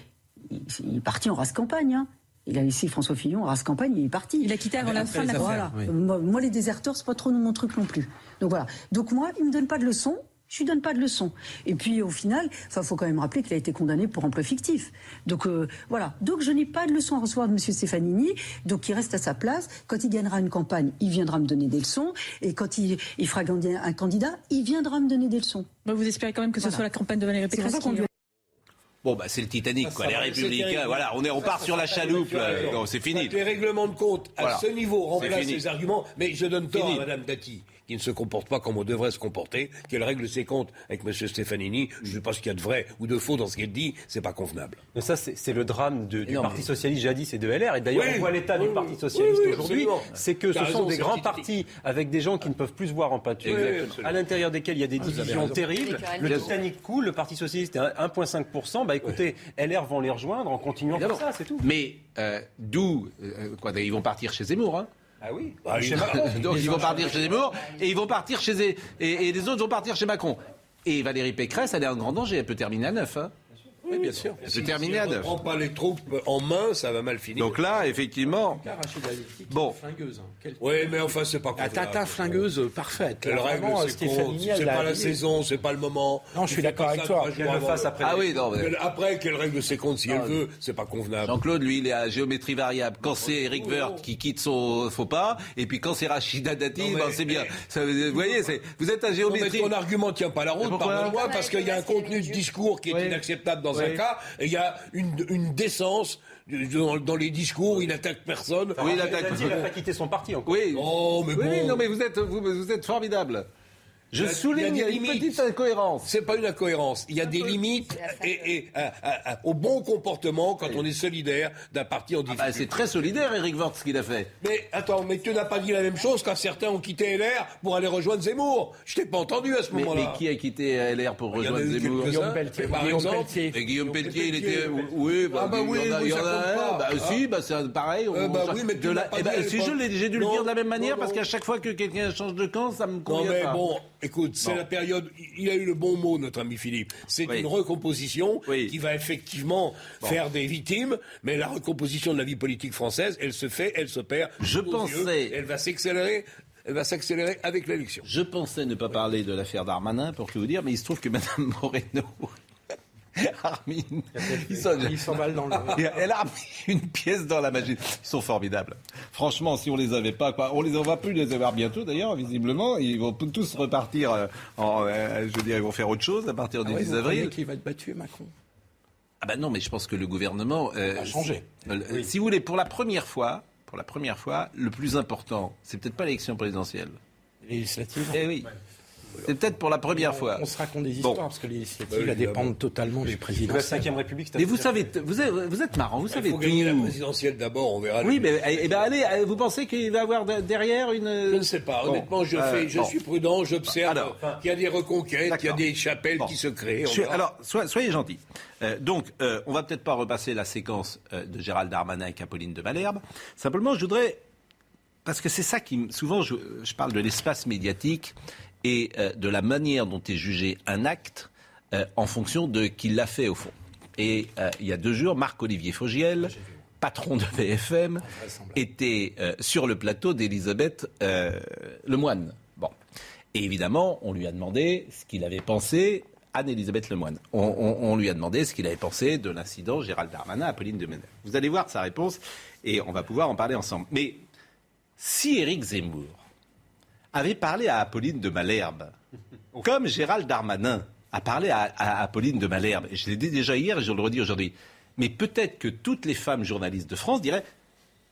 est parti en race campagne. Hein. Il a laissé François Fillon race campagne, il est parti. Il a quitté avant la fin de la voilà. moi, les déserteurs, c'est pas trop mon truc non plus. Donc voilà. Donc moi, il me donne pas de leçons. Je lui donne pas de leçons. Et puis au final, il faut quand même rappeler qu'il a été condamné pour emploi fictif. Donc euh, voilà. Donc je n'ai pas de leçons à recevoir de M. Stefanini. Donc il reste à sa place. Quand il gagnera une campagne, il viendra me donner des leçons. Et quand il, il fera gagner un candidat, il viendra me donner des leçons. vous espérez quand même que ce soit la campagne de Valérie Pécresse Bon, bah, c'est le Titanic, quoi. Les Républicains, voilà, on, est, on part sur la chaloupe. c'est fini. Les règlements de compte à ce niveau remplacent les arguments. Mais je donne tort à Mme Dati qui ne se comporte pas comme on devrait se comporter, qu'elle règle ses comptes avec M. Stefanini. Je ne sais pas ce qu'il y a de vrai ou de faux dans ce qu'elle dit, c'est pas convenable. Mais ça, c'est le drame du Parti Socialiste jadis et de LR. Et d'ailleurs, on voit l'état du Parti Socialiste aujourd'hui, c'est que ce sont des grands partis avec des gens qui ne peuvent plus se voir en peinture, à l'intérieur desquels il y a des ah, divisions terribles. Le Titanic coule, le Parti Socialiste est à 1,5%. Bah écoutez, LR vont les rejoindre en continuant comme ça, c'est tout. Mais euh, d'où, euh, quoi, ils vont partir chez Zemmour, hein ah oui bah, Donc ils vont partir chez Zemmour et ils vont partir chez et, et, les autres vont partir chez Macron. Et Valérie Pécresse, elle est en grand danger, elle peut terminer à neuf. Hein. Oui, bien sûr. C'est terminé à. Si on ne prend pas les troupes en main, ça va mal finir. Donc là, effectivement. Bon. Flingueuse, hein. Oui, mais enfin, c'est pas La tata flingueuse parfaite. Quelle règle, c'est pas la saison, c'est pas le moment. Non, je suis d'accord avec toi. après. Ah oui, non. Après, qu'elle règle ses comptes si elle ah, veut, c'est pas convenable. Jean-Claude, lui, il est à géométrie variable. Quand c'est Eric Woerth qui quitte son faux pas, et puis quand c'est Rachida Dati, ben, c'est bien. Vous voyez, vous êtes à géométrie. Ton argument tient pas la route, pardonne-moi, parce qu'il y a un contenu de discours qui est inacceptable dans un cas, et il y a une, décence dans, les discours, il n'attaque personne. Oui, il attaque. Il n'a pas quitté son parti encore. Oui. Oh, mais oui, non, mais vous êtes, vous êtes formidable. Je souligne, il y a, une petite incohérence. C'est pas une incohérence. Il y a des limites et, au bon comportement quand on est solidaire d'un parti en ah bah, difficulté. c'est très solidaire, Eric Vort, ce qu'il a fait. Mais attends, mais tu n'as pas dit la même chose quand certains ont quitté LR pour aller rejoindre Zemmour. Je t'ai pas entendu à ce moment-là. Mais qui a quitté LR pour rejoindre Zemmour Guillaume Pelletier, par Guillaume Pelletier. Et Guillaume Pelletier, il était. Oui, bah, ah bah oui, il y en a. Bah si, bah c'est pareil. Euh, bah oui, mais tu eh Si j'ai dû le dire de la même manière parce qu'à chaque fois que quelqu'un change de camp, ça me convient pas. Bon, écoute, c'est la période il a eu le bon mot, notre ami Philippe. C'est une recomposition qui va effectivement faire des victimes, mais la recomposition de la vie politique française, elle se fait, elle s'opère. Je pensais. elle va s'accélérer elle va s'accélérer avec l'élection. Je pensais ne pas parler de l'affaire Darmanin, pour tout vous dire, mais il se trouve que Mme Moreno Armin, ils s'emballent dans le. Elle a une pièce dans la magie. Ils sont formidables. Franchement, si on les avait pas, quoi, on les va plus les avoir bientôt d'ailleurs, visiblement. Ils vont tous repartir. Euh, en, euh, je veux dire, ils vont faire autre chose à partir du 10 ah avril. Qui va être battu, Macron? Ah ben non, mais je pense que le gouvernement euh, a changé. Si vous voulez, pour la première fois, pour la première fois, le plus important, c'est peut-être pas l'élection présidentielle. Législative. Eh oui. C'est peut-être pour la première fois. On se raconte des histoires parce que les initiatives bah, dépendent totalement du président. La 5 République, Mais vous savez, vous êtes, vous êtes marrant, vous savez. Il faut gagner la présidentielle d'abord, on verra. Oui, mais eh, ben, allez, euh, vous pensez qu'il va y avoir derrière une. Je ne sais pas. Honnêtement, je, fais, je suis prudent, j'observe qu'il y a des reconquêtes, qu'il y a des chapelles qui se créent. alors, soyez gentils. Euh, donc, euh, on va peut-être pas repasser la séquence de Gérald Darmanin avec Apolline de Malherbe. Simplement, je voudrais parce que c'est ça qui, souvent, je, je parle de l'espace médiatique et euh, de la manière dont est jugé un acte euh, en fonction de qui l'a fait au fond. Et euh, il y a deux jours, Marc-Olivier Fogiel, patron de BFM, était sur le plateau d'Elisabeth Lemoine. Bon. Et évidemment, on lui a demandé ce qu'il avait pensé Anne-Elisabeth Lemoine. On, on, lui a demandé ce qu'il avait pensé de l'incident Gérald Darmanin, Apolline de Menel. Vous allez voir sa réponse et on va pouvoir en parler ensemble. Mais si Éric Zemmour avait parlé à Apolline de Malherbe, comme Gérald Darmanin a parlé à, Apolline de Malherbe. Et je l'ai dit déjà hier et je le redis aujourd'hui. Mais peut-être que toutes les femmes journalistes de France diraient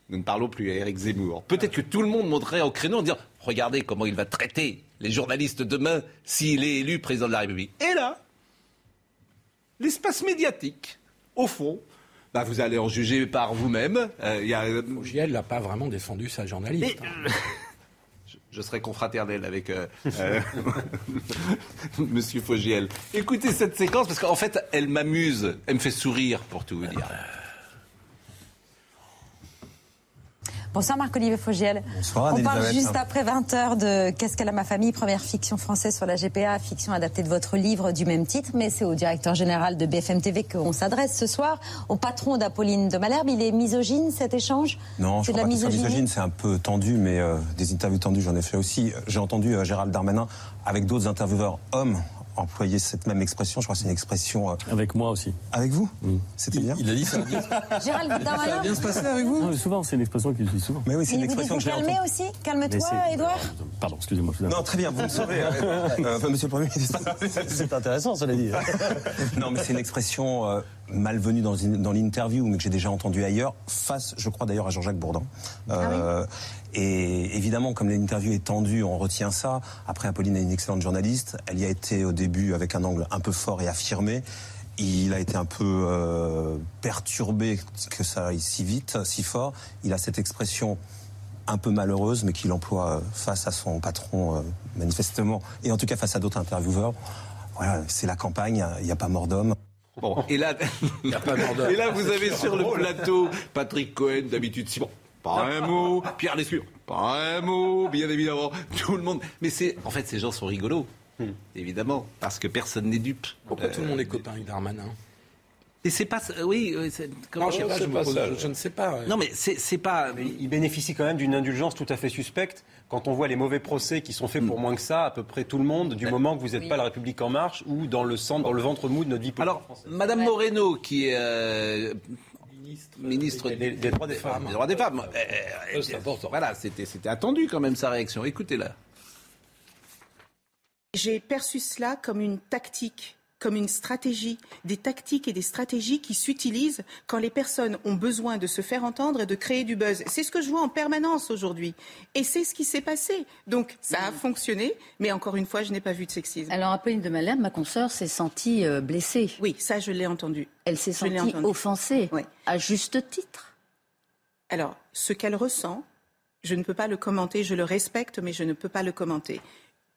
nous ne parlons plus à Eric Zemmour. Peut-être que tout le monde monterait au créneau en disant Regardez comment il va traiter les journalistes demain s'il est élu président de la République. Et là, l'espace médiatique, au fond, bah vous allez en juger par vous-même. Euh, y a... n'a pas vraiment défendu sa journaliste. Hein. je serai confraternel avec euh, euh, Monsieur Fogiel. Écoutez cette séquence parce qu'en fait, elle m'amuse, elle me fait sourire pour tout vous dire. Bonsoir Marc-Olivier Fogiel. Bonsoir, On parle juste après 20h de Qu'est-ce qu'elle a ma famille, première fiction française sur la GPA, fiction adaptée de votre livre du même titre, mais c'est au directeur général de BFM TV qu'on s'adresse ce soir, au patron d'Apolline de Malherbe. Il est misogyne cet échange? Non, je crois pas misogyne, c'est un peu tendu, mais euh, des interviews tendues, j'en ai fait aussi. J'ai entendu euh, Gérald Darmanin avec d'autres intervieweurs hommes employer cette même expression. Je crois que c'est une expression. Euh, avec moi aussi. Avec vous C'était bien. Il a dit ça. Gérald Darmanin. Ça va bien se passer avec vous non, Souvent, c'est une expression qu'il dit souvent. Mais oui, c'est une expression que j'ai Calmez aussi? Calme-toi, Edouard. Pardon, excusez-moi. Non, très bien. Vous me sauvez. euh, monsieur le Premier ministre. c'est intéressant, cela dit. non, mais c'est une expression euh, malvenue dans, dans l'interview, mais que j'ai déjà entendue ailleurs, face, je crois d'ailleurs, à Jean-Jacques Bourdin. Euh, ah oui et évidemment, comme l'interview est tendue, on retient ça. Après, Apolline est une excellente journaliste. Elle y a été au début avec un angle un peu fort et affirmé. Il a été un peu euh, perturbé que ça aille si vite, si fort. Il a cette expression un peu malheureuse, mais qu'il emploie face à son patron, euh, manifestement, et en tout cas face à d'autres intervieweurs. Voilà, c'est la campagne, il n'y a pas mort d'homme. Bon, et là, et là, vous avez sur le plateau Patrick Cohen, d'habitude, Simon. Pas un mot. Pierre Lescure. Pas un mot, bien évidemment. Tout le monde. Mais c'est, en fait, ces gens sont rigolos. Évidemment. Parce que personne n'est dupe. Pourquoi tout le monde est copain avec Darmanin et c'est pas oui comment je, pas, je, je, je, ne sais pas non mais c'est pas mais il bénéficie quand même d'une indulgence tout à fait suspecte quand on voit les mauvais procès qui sont faits pour moins que ça à peu près tout le monde du moment que vous n'êtes oui. pas la République en marche ou dans le centre dans le ventre mou de notre vie politique alors française. Madame. Moreno qui est euh, ministre, ministre des, des, des, droits des femmes. Des droits des femmes. Euh, important. Voilà, c'était attendu quand même sa réaction. Écoutez-la. J'ai perçu cela comme une tactique comme une stratégie, des tactiques et des stratégies qui s'utilisent quand les personnes ont besoin de se faire entendre et de créer du buzz. C'est ce que je vois en permanence aujourd'hui. Et c'est ce qui s'est passé. Donc ça a fonctionné, mais encore une fois, je n'ai pas vu de sexisme. Alors Apolline de Malherbe, ma consoeur, s'est sentie euh, blessée. Oui, ça je l'ai entendu. Elle s'est sentie offensée, oui. à juste titre. Alors, ce qu'elle ressent, je ne peux pas le commenter, je le respecte, mais je ne peux pas le commenter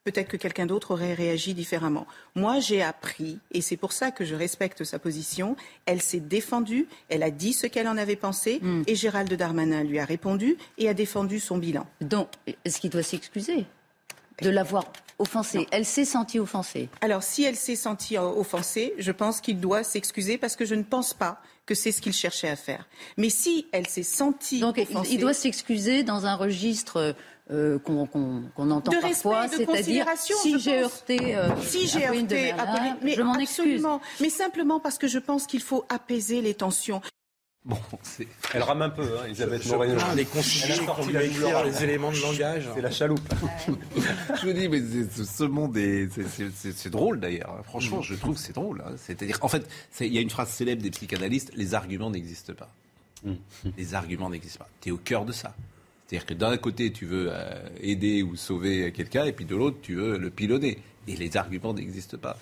peut-être que quelqu'un d'autre aurait réagi différemment. Moi, j'ai appris, et c'est pour ça que je respecte sa position, elle s'est défendue, elle a dit ce qu'elle en avait pensé, mm. et Gérald Darmanin lui a répondu et a défendu son bilan. Donc, est-ce qu'il doit s'excuser de l'avoir offensée Non. Elle s'est sentie offensée. Alors, si elle s'est sentie offensée, je pense qu'il doit s'excuser parce que je ne pense pas que c'est ce qu'il cherchait à faire. Mais si elle s'est sentie Donc, offensée... il doit s'excuser dans un registre euh, qu'on qu qu entend de parfois, respect, de c'est-à-dire si j'ai heurté, euh, si j'ai heurté, Apolline, mais je m'en excuse. Mais simplement parce que je pense qu'il faut apaiser les tensions. Bon, elle rame un peu, hein, Elisabeth Moreno. Ah, les consignes qu'on lui écrire les éléments de langage. C'est la chaloupe. je vous dis, mais ce monde est, c'est drôle d'ailleurs. Franchement, je trouve que c'est drôle. Hein. C'est-à-dire, en fait, il y a une phrase célèbre des psychanalystes les arguments n'existent pas. Les arguments n'existent pas. Tu es au cœur de ça. C'est-à-dire que d'un côté, tu veux euh, aider ou sauver quelqu'un, et puis de l'autre, tu veux le pilonner. Et les arguments n'existent pas.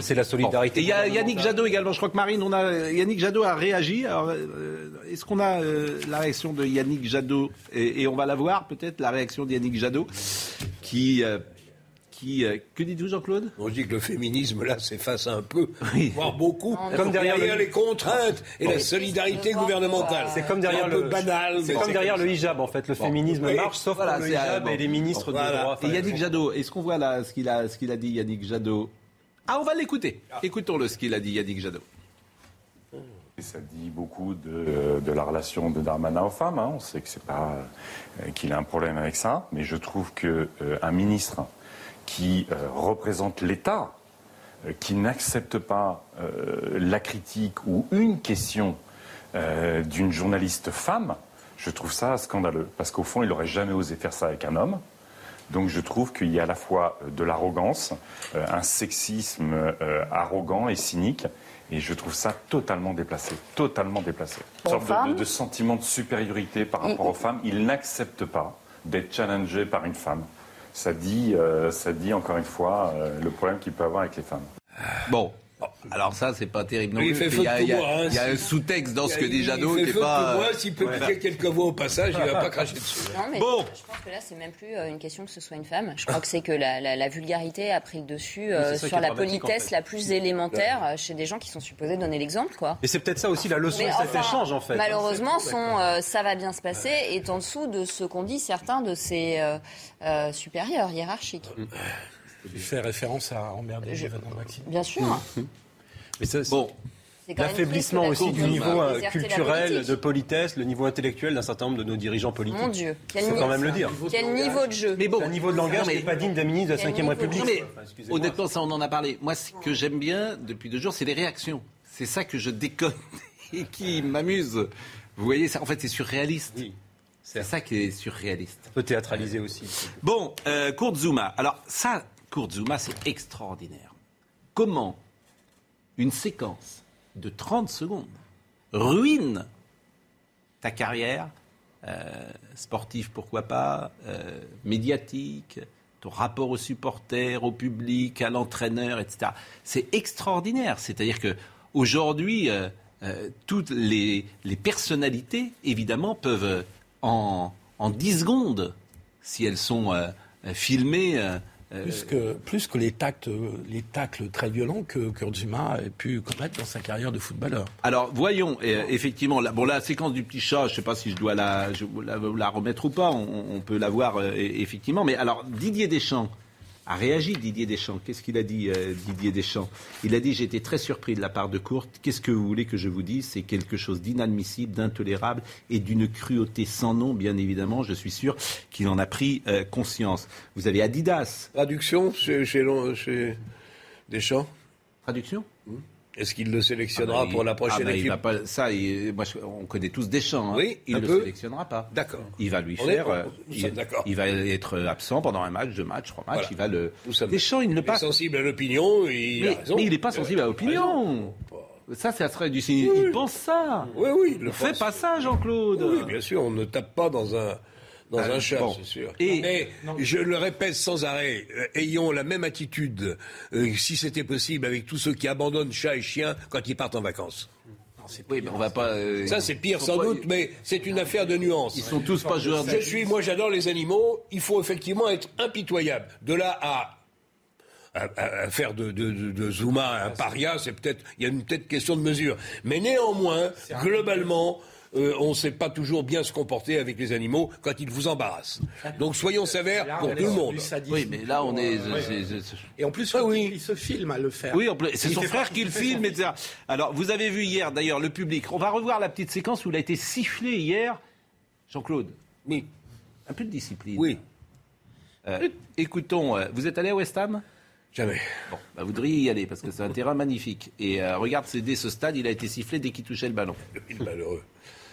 C'est la solidarité. Il y a Yannick Jadot également. Je crois que Marine, on a Yannick Jadot a réagi. Euh, est-ce qu'on a euh, la réaction de Yannick Jadot? Et, et, on va la voir peut-être la réaction de Yannick Jadot, qui qui, euh, que dites-vous, Jean-Claude? On dit que le féminisme, là, s'efface un peu, oui. voire beaucoup, non, comme derrière, derrière le... les contraintes et bon. la solidarité gouvernementale. C'est comme derrière le banal. C'est comme derrière le hijab, en fait. Le bon. féminisme oui. marche, sauf voilà, le hijab bon. et les ministres voilà. de droit. Et Yannick Jadot, est-ce qu'on voit là ce qu'il a, ce qu'il a dit, Yannick Jadot? Ah, on va l'écouter. Ah. Écoutons-le, ce qu'il a dit, Yannick Jadot. Ça dit beaucoup de, de, la relation de Darmanin aux femmes. Hein. On sait que c'est pas euh, qu'il a un problème avec ça, mais je trouve que euh, un ministre qui euh, représente l'État, euh, qui n'accepte pas euh, la critique ou une question d'une journaliste femme, je trouve ça scandaleux. Parce qu'au fond, il n'aurait jamais osé faire ça avec un homme. Donc je trouve qu'il y a à la fois de l'arrogance, un sexisme arrogant et cynique. Et je trouve ça totalement déplacé, totalement déplacé. Une sorte de, de, de, sentiment de supériorité par rapport aux femmes. Il n'accepte pas d'être challengé par une femme ça dit, euh, ça dit encore une fois euh, le problème qu'il peut avoir avec les femmes. Bon, alors ça, c'est pas terrible non Il fait Il y a, il y a, hein, il y a un sous-texte dans ce que dit Jadot qui est pas. Moi, s'il peut piquer quelques voix au passage, il va pas cracher dessus. Non, mais bon. je pense que là, c'est même plus euh, une question que ce soit une femme. Je crois que c'est que la, la, la, vulgarité a pris le dessus euh, sur la politesse en fait. la plus élémentaire ouais. chez des gens qui sont supposés donner l'exemple, quoi. Et c'est peut-être ça aussi la leçon mais de cet enfin, échange, en fait. Malheureusement, son euh, ça va bien se passer est en dessous de ce qu'ont dit certains de ses euh, supérieurs hiérarchiques. Il fait référence à emmerder Je... Maxime. Bien sûr. Mais ça, bon. L'affaiblissement aussi du niveau euh, culturel, de politesse, le niveau intellectuel d'un certain nombre de nos dirigeants politiques. Mon Dieu, quel faut quand même le dire. Quel niveau de jeu. Mais bon, un niveau de langage n'est pas digne d'un ministre de la Ve République. Mais, honnêtement, ça on en a parlé. Moi, ce que j'aime bien depuis deux jours, c'est les réactions. C'est ça que je déconne et qui m'amuse. Vous voyez, ça, en fait, c'est surréaliste. Oui. C'est ça qui est surréaliste. Un peu théâtralisé aussi. Bon, euh, Kurt Zuma. Alors ça, Kurt Zuma, c'est extraordinaire. Comment une séquence de 30 secondes ruine ta carrière euh, sportive, pourquoi pas, euh, médiatique, ton rapport aux supporters, au public, à l'entraîneur, etc. C'est extraordinaire. C'est-à-dire que aujourd'hui, euh, toutes les, personnalités, évidemment, peuvent en, en 10 secondes, si elles sont filmées, plus que, plus que les, tacles, les tacles très violents que Kurzuma ait pu commettre dans sa carrière de footballeur. Alors, voyons, euh, effectivement, la, bon, la séquence du petit chat, je ne sais pas si je dois la, je, la, la, remettre ou pas, on, on peut la voir euh, effectivement. Mais alors, Didier Deschamps a réagi, Didier Deschamps. Qu'est-ce qu'il a dit, euh, Didier Deschamps? Il a dit J'ai été très surpris de la part de Courte. Qu'est-ce que vous voulez que je vous dise? C'est quelque chose d'inadmissible, d'intolérable et d'une cruauté sans nom, bien évidemment. Je suis sûr qu'il en a pris euh, conscience. Vous avez Adidas. Traduction chez, chez, chez Deschamps Traduction? Mmh. Est-ce qu'il le sélectionnera ah bah, pour la prochaine ah bah, équipe il va pas, Ça, il, moi, on connaît tous Deschamps. Hein. Oui, il ne le peu. sélectionnera pas. D'accord. Il va lui on faire. Est, il, il, va être absent pendant un match, deux matchs, trois matchs. Voilà. Il va le. Deschamps, il ne pas. sensible à l'opinion. Il mais, a raison. mais il n'est pas sensible à l'opinion. Ça, ça serait du signe. Oui. Il pense ça. Oui, oui. Il ne fait pas ça, Jean-Claude. Oui, bien sûr. On ne tape pas dans un dans Ah, un chat, bon. c'est sûr. Et- Mais je le répète sans arrêt, euh, ayons la même attitude, euh, si c'était possible, avec tous ceux qui abandonnent chats et chiens quand ils partent en vacances. Oui, mais on va pas. euh, Ça, c'est pire sans pas- doute, mais c'est une affaire de nuances. Ils sont tous pas joueurs de- Je suis, moi, j'adore les animaux. Il faut effectivement être impitoyable. De là à à, à- à faire de, de, de- de Zuma un paria, c'est peut-être, il y a une peut-être question de mesure. Mais néanmoins, globalement, euh, on ne sait pas toujours bien se comporter avec les animaux quand ils vous embarrassent. Donc soyons sévères pour tout le monde. Oui, mais là, on est. Ouais. Et en plus, il se filme à le faire. Oui, en plus, c'est son frère qui le filme, etc. Alors, vous avez vu hier, d'ailleurs, le public. On va revoir la petite séquence où il a été sifflé hier. Jean-Claude. Oui. Un peu de discipline. Oui. Euh, écoutons, euh, vous êtes allé à West Ham? Jamais. Bon, bah, vous devriez y aller parce que c'est un terrain magnifique. Et euh, regarde, c'est dès ce stade, il a été sifflé dès qu'il touchait le ballon. Il est malheureux.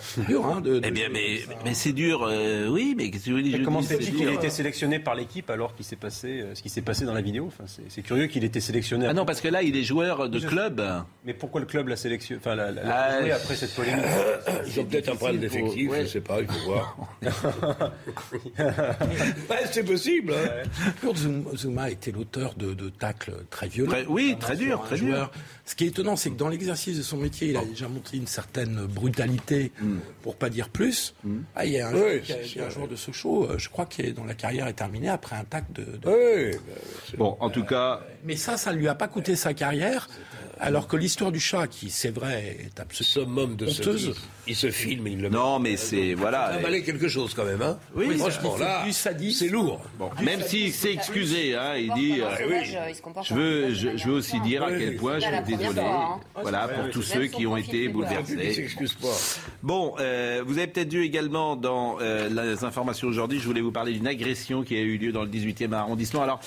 C'est dur, hein, de, de- Eh bien, mais, mais c'est dur, euh, oui, mais qu'est-ce que vous voulez que je Mais comment fait-il qu'il ait dur. été sélectionné par l'équipe alors qu'il s'est passé euh, ce qui s'est passé dans la vidéo? Enfin, c'est, c'est curieux qu'il ait été sélectionné. Ah non, parce que là, il est joueur de club. Mais pourquoi le club l'a sélectionné Enfin, l'a, l'a- l'a Ah, joué après cette polémique? Ils ont peut-être un problème d'effectif, Ouais. je ne sais pas, il faut voir. C'est possible. hein. Kurt Zuma- Zuma était l'auteur de, de tacles très violents. Très- oui, très dur, très joueur. Ce qui est étonnant, c'est que dans l'exercice de son métier, il a déjà montré une certaine brutalité, pour pas dire plus. Ah, il y a un, Oui, joueur, a- un de Sochaux, euh, je crois, qui est, dont la carrière est terminée après un tacle de. de- Oui, Bon, en tout cas, Mais ça, ça ne lui a pas coûté sa carrière, alors que l'histoire du chat, qui c'est vrai est absolument summum de ce honteuse. type. Il se filme, il le non, mais c'est. Ça Voilà. valait quelque chose quand même, hein Oui, franchement, là, du sadisme. c'est lourd. Bon, même s'il s'est excusé, hein, il dit. Euh, Je veux, je, veux aussi dire à quel point je suis désolé. fois, hein. Voilà, pour tous ceux qui ont été bouleversés. s'excuse pas. Bon, euh, vous avez peut-être vu également dans euh, les informations aujourd'hui, je voulais vous parler d'une agression qui a eu lieu dans le 18e arrondissement. Alors,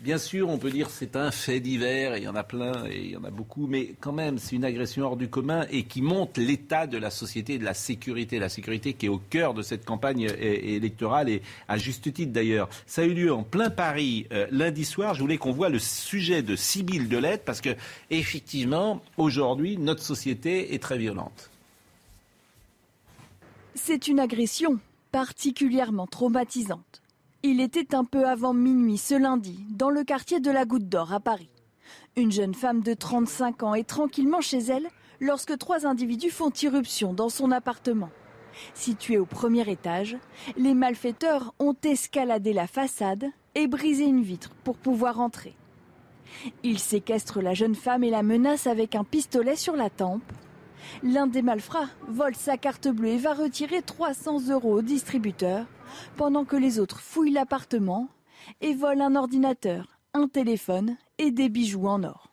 Bien sûr, on peut dire c'est un fait divers, et il y en a plein, et il y en a beaucoup, mais quand même, c'est une agression hors du commun et qui montre l'état de la société et de la sécurité. La sécurité qui est au cœur de cette campagne électorale, et à juste titre d'ailleurs. Ça a eu lieu en plein Paris euh, lundi soir. Je voulais qu'on voit le sujet de Sibylle Delette, parce que, effectivement, aujourd'hui, notre société est très violente. C'est une agression particulièrement traumatisante. Il était un peu avant minuit ce lundi, dans le quartier de la Goutte d'Or à Paris. Une jeune femme de 35 ans est tranquillement chez elle lorsque trois individus font irruption dans son appartement. Situé au premier étage, les malfaiteurs ont escaladé la façade et brisé une vitre pour pouvoir entrer. Ils séquestrent la jeune femme et la menacent avec un pistolet sur la tempe. L'un des malfrats vole sa carte bleue et va retirer 300 euros au distributeur pendant que les autres fouillent l'appartement et volent un ordinateur, un téléphone et des bijoux en or.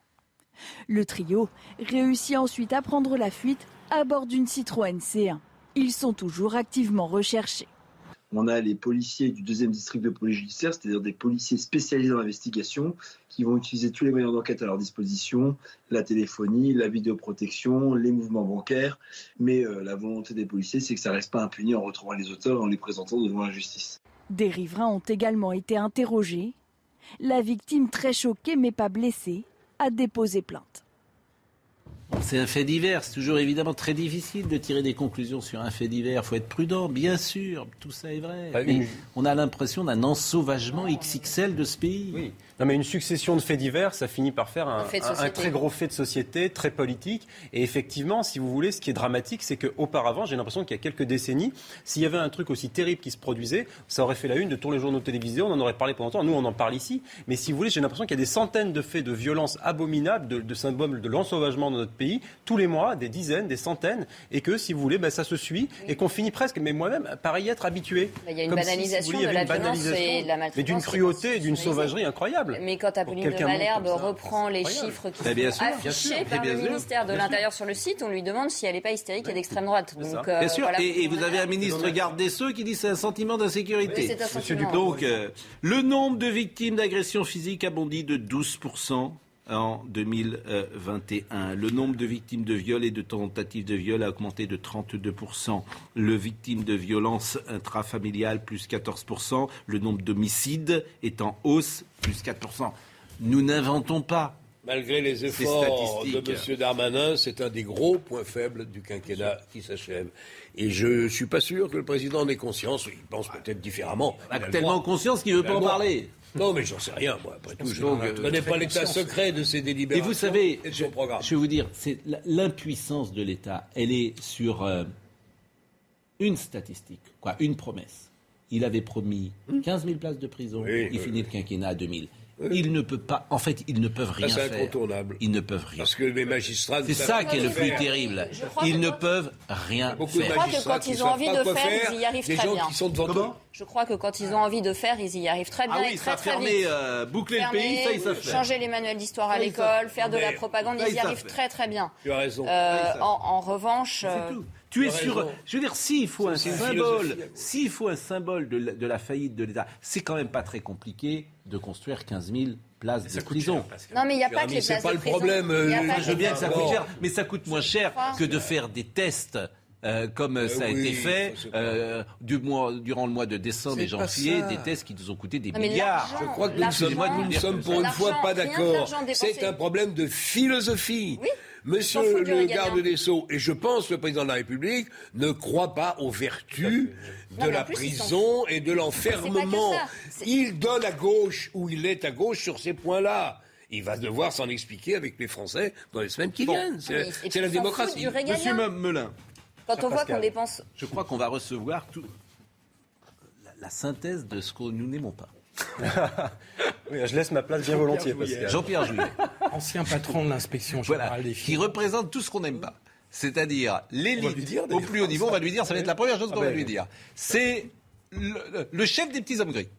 Le trio réussit ensuite à prendre la fuite à bord d'une Citroën C1. Ils sont toujours activement recherchés. On a les policiers du deuxième district de police judiciaire, c'est-à-dire des policiers spécialisés dans l'investigation, qui vont utiliser tous les moyens d'enquête à leur disposition, la téléphonie, la vidéoprotection, les mouvements bancaires. Mais euh, la volonté des policiers, c'est que ça ne reste pas impuni en retrouvant les auteurs et en les présentant devant la justice. Des riverains ont également été interrogés. La victime, très choquée mais pas blessée, a déposé plainte. C'est un fait divers. C'est toujours évidemment très difficile de tirer des conclusions sur un fait divers. Il faut être prudent, bien sûr. Tout ça est vrai. Ah, mais on a l'impression d'un ensauvagement XXL de ce pays. Oui. Non, mais une succession de faits divers, ça finit par faire un, très gros fait de société, très politique. Et effectivement, si vous voulez, ce qui est dramatique, c'est qu'auparavant, j'ai l'impression qu'il y a quelques décennies, s'il y avait un truc aussi terrible qui se produisait, ça aurait fait la une de tous les journaux télévisés, on en aurait parlé pendant longtemps. Nous, on en parle ici. Mais si vous voulez, j'ai l'impression qu'il y a des centaines de faits de violence abominables, de, symboles de l'ensauvagement dans notre pays, tous les mois, des dizaines, des centaines, et que, si vous voulez, ben, ça se suit, et qu'on finit presque, mais moi-même, par y être habitué. Il y a une banalisation de la violence et de la maltraitance. Mais d'une cruauté et d'une sauvagerie incroyable. Mais quand Apolline de Malherbe reprend les chiffres qui sont affichés par le ministère de l'Intérieur sur le site, on lui demande si elle n'est pas hystérique et d'extrême droite. Donc, euh, bien sûr. et, vous avez un ministre garde des Sceaux qui dit c'est un sentiment d'insécurité. Donc, euh, le nombre de victimes d'agressions physiques a bondi de 12 en 2021. Le nombre de victimes de viol et de tentatives de viol a augmenté de 32%. Le victime de violences intrafamiliales, plus 14%. Le nombre d'homicides est en hausse, plus 4%. Nous n'inventons pas. Malgré les efforts de M. Darmanin, c'est un des gros points faibles du quinquennat qui s'achève. Et je ne suis pas sûr que le président en ait conscience. Il pense peut-être différemment. Il a tellement conscience qu'il ne veut pas en parler. Non, mais j'en sais rien, moi. Après tout, je ne connais pas l'état secret de ces délibérations. Et vous savez, je, je, vais vous dire, c'est l'impuissance de l'État. Elle est sur euh, une statistique, quoi, une promesse. Il avait promis 15 000 places de prison. il finit le quinquennat à 2 000. Ils ne peuvent pas. En fait, ils ne peuvent rien faire. C'est incontournable. Ils ne peuvent rien. Parce que les magistrats. C'est ça qui est le plus terrible. Ils ne peuvent rien faire. Je crois que quand ils ont envie de faire, ils y arrivent très bien. Qui sont devant Je crois que quand ils ont envie de faire, ils y arrivent très bien. Ah oui, ça euh, boucler le pays, ça ils savent faire. Changer les manuels d'histoire à l'école, faire de la propagande, ils y arrivent très très bien. Tu as raison. Euh, en revanche. Tu es sur. Je veux dire, s'il faut un symbole, s'il faut un symbole de la, faillite de l'État, c'est quand même pas très compliqué de construire 15 000 places de prison. non, mais il n'y a pas que les places pas le problème. Euh, je veux bien que ça coûte cher, mais ça coûte moins cher que de faire des tests. Euh, comme euh, ça a été fait du mois, durant le mois de décembre et janvier, des tests qui nous ont coûté des milliards. Je crois que nous, sommes, sommes pour une fois pas d'accord. C'est un problème de philosophie. Oui Monsieur le garde des Sceaux, et je pense que le président de la République, ne croit pas aux vertus de la prison et de l'enfermement. Il donne à gauche où il est à gauche sur ces points-là. Il va devoir s'en expliquer avec les Français dans les semaines qui viennent. C'est la démocratie. Monsieur Melun. Quand on voit qu'on dépense. Je crois qu'on va recevoir tout, la synthèse de ce que nous n'aimons pas. je laisse ma place bien volontiers. Jean-Pierre Juillet. Ancien patron de l'inspection générale des Qui représente tout ce qu'on n'aime pas. C'est-à-dire l'élite au plus haut niveau, on va lui dire, ça va être la première chose qu'on va lui dire. C'est le, chef des petits hommes gris.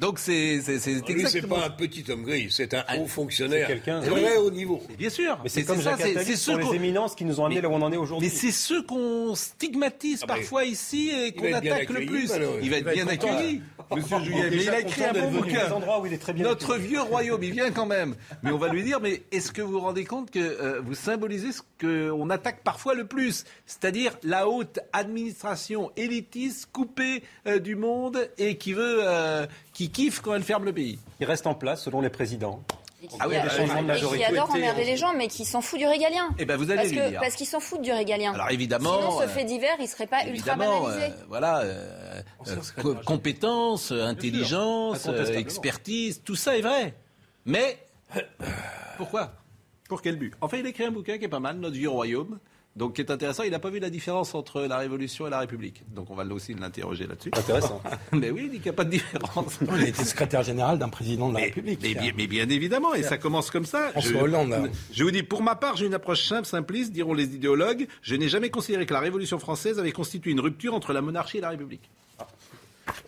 Donc c'est c'est c'est c'est pas un petit homme gris, c'est un haut fonctionnaire très haut niveau. Bien sûr, mais c'est comme ça, c'est ce les éminences qui nous ont amené là où on en est aujourd'hui. Mais c'est ceux qu'on stigmatise ah, parfois ici et qu'on attaque le plus. Il va être bien accueilli. Monsieur Juillet, mais il a écrit un bon bouquin. Où il est très bien Notre vieux royaume, il vient quand même. Mais on va lui dire, mais est-ce que vous vous rendez compte que euh, vous symbolisez ce qu'on attaque parfois le plus, c'est-à-dire la haute administration élitiste, coupée euh, du monde et qui veut, euh, qui kiffe quand elle ferme le pays. Il reste en place selon les présidents. Ah oui, et qui adore emmerder les gens, mais qui s'en fout du régalien. Eh ben vous allez parce lui dire. Parce qu'ils s'en foutent du régalien. Alors évidemment. Sinon, ce fait divers, il serait pas ultra banalisé. Euh, voilà, euh, euh, compétence, intelligence, expertise, tout ça est vrai. Mais pourquoi? Pour quel but? Enfin, il écrit un bouquin qui est pas mal, Notre vieux royaume. Donc, qui est intéressant, il n'a pas vu la différence entre la Révolution et la République. Donc, on va aussi l'interroger là-dessus. Intéressant. mais oui, il dit qu'il n'y a pas de différence. Non, il a été secrétaire général d'un président de la République. Mais bien, mais bien, évidemment, et ça commence comme ça. François je, Hollande. Hein. Je vous dis, pour ma part, j'ai une approche simple, simpliste, diront les idéologues. Je n'ai jamais considéré que la Révolution française avait constitué une rupture entre la monarchie et la République.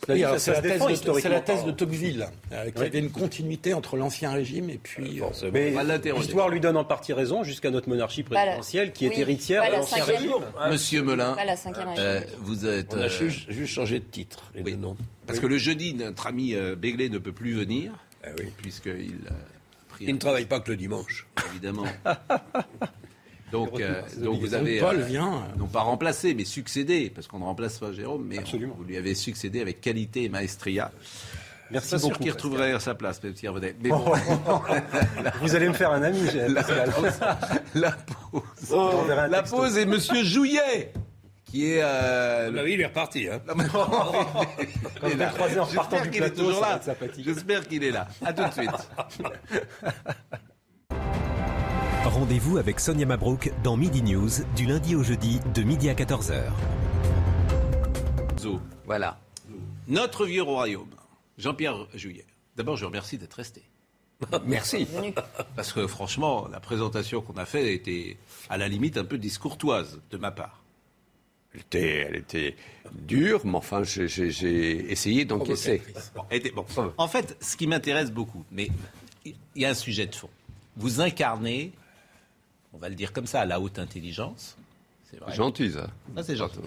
C'est la, thèse de Tocqueville, euh, qui avait une continuité entre l'ancien régime et puis. Euh, l'histoire lui donne en partie raison jusqu'à notre monarchie présidentielle, qui est héritière de l'ancien régime. Monsieur Melun, euh, vous êtes. On a juste, changé de titre, deux noms. Parce que le jeudi, notre ami Béglé ne peut plus venir, ah oui. puisqu'il. Il ne travaille pas que le dimanche. Évidemment. Donc, euh, donc vous avez Paul euh, vient. non pas remplacé, mais succédé, parce qu'on ne remplace pas Jérôme, mais vous lui avez succédé avec qualité et maestria. Merci pas sûr qu'il retrouverait sa place, même si Mais bon. vous allez me faire un ami, la, la pause. Oh, la pause et Monsieur Jouillet qui est. Euh, le... il est reparti. Hein. Quand vous croisé en repartant du plateau, J'espère qu'il est là. À tout de suite. Rendez-vous avec Sonia Mabrouk dans Midi News du lundi au jeudi de midi à 14h. Voilà. Notre vieux royaume. Jean-Pierre Juillet. D'abord, je vous remercie d'être resté. Merci. Parce que franchement, la présentation qu'on a faite était à la limite un peu discourtoise de ma part. Elle était, elle était dure, mais enfin, j'ai essayé d'encaisser. Bon, en fait, ce qui m'intéresse beaucoup, mais il y a un sujet de fond. Vous incarnez on va le dire comme ça, la haute intelligence. C'est vrai. Gentil, ça. c'est gentil.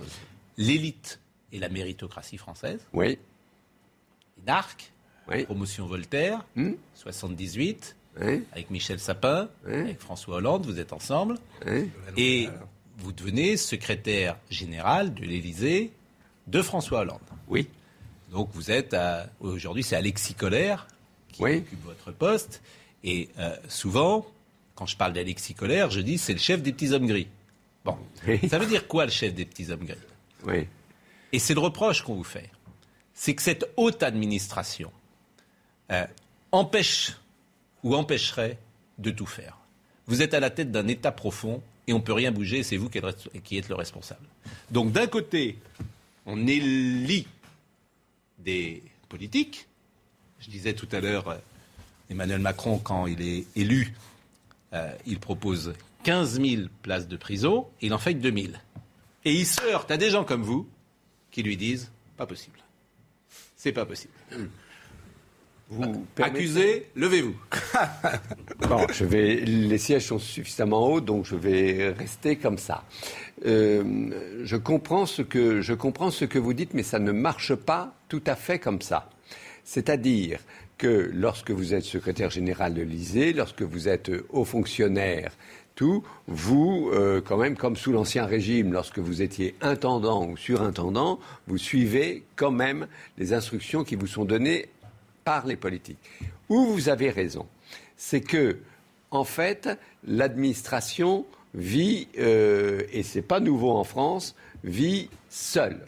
L'élite et la méritocratie française. Oui. Narc, promotion Voltaire, 78, hmm. avec Michel Sapin, avec François Hollande, vous êtes ensemble. Et vous devenez secrétaire général de l'Élysée de François Hollande. Oui. Donc vous êtes aujourd'hui c'est Alexis Collère qui occupe votre poste et euh, souvent quand je parle d'Alexis Colère, je dis c'est le chef des petits hommes gris. Bon, ça veut dire quoi le chef des petits hommes gris? Oui. Et c'est le reproche qu'on vous fait. C'est que cette haute administration euh, empêche ou empêcherait de tout faire. Vous êtes à la tête d'un État profond et on ne peut rien bouger, c'est vous qui êtes le responsable. Donc d'un côté, on élit des politiques. Je disais tout à l'heure, euh, Emmanuel Macron, quand il est élu, euh, il propose 15 000 places de prison et il en fait 2 000. Et il se heurte à des gens comme vous qui lui disent pas possible. C'est pas possible. Vous accusez, levez-vous. bon, je vais. Les sièges sont suffisamment hauts, donc je vais rester comme ça. Euh, je comprends ce que je comprends ce que vous dites, mais ça ne marche pas tout à fait comme ça. C'est-à-dire que lorsque vous êtes secrétaire général de l'Élysée, lorsque vous êtes haut fonctionnaire, tout, vous, euh, quand même, comme sous l'Ancien Régime, lorsque vous étiez intendant ou surintendant, vous suivez quand même les instructions qui vous sont données par les politiques. Où vous avez raison, c'est que, en fait, l'administration vit, euh, et c'est pas nouveau en France, vit seule.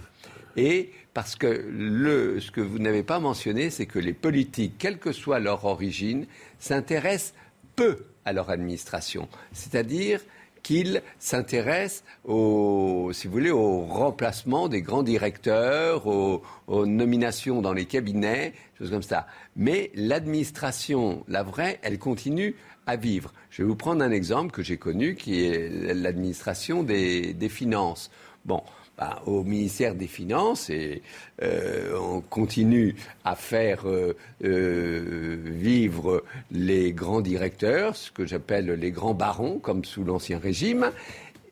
Et parce que ce que vous n'avez pas mentionné, c'est que les politiques, quelle que soit leur origine, s'intéressent peu à leur administration. C'est-à-dire qu'ils s'intéressent au, si vous voulez, au remplacement des grands directeurs, aux, nominations dans les cabinets, choses comme ça. Mais l'administration, la vraie, elle continue à vivre. Je vais vous prendre un exemple que j'ai connu, qui est l'administration des, des finances. Bon, bah, au ministère des Finances et euh, on continue à faire euh, euh, vivre les grands directeurs, ce que j'appelle les grands barons, comme sous l'Ancien Régime,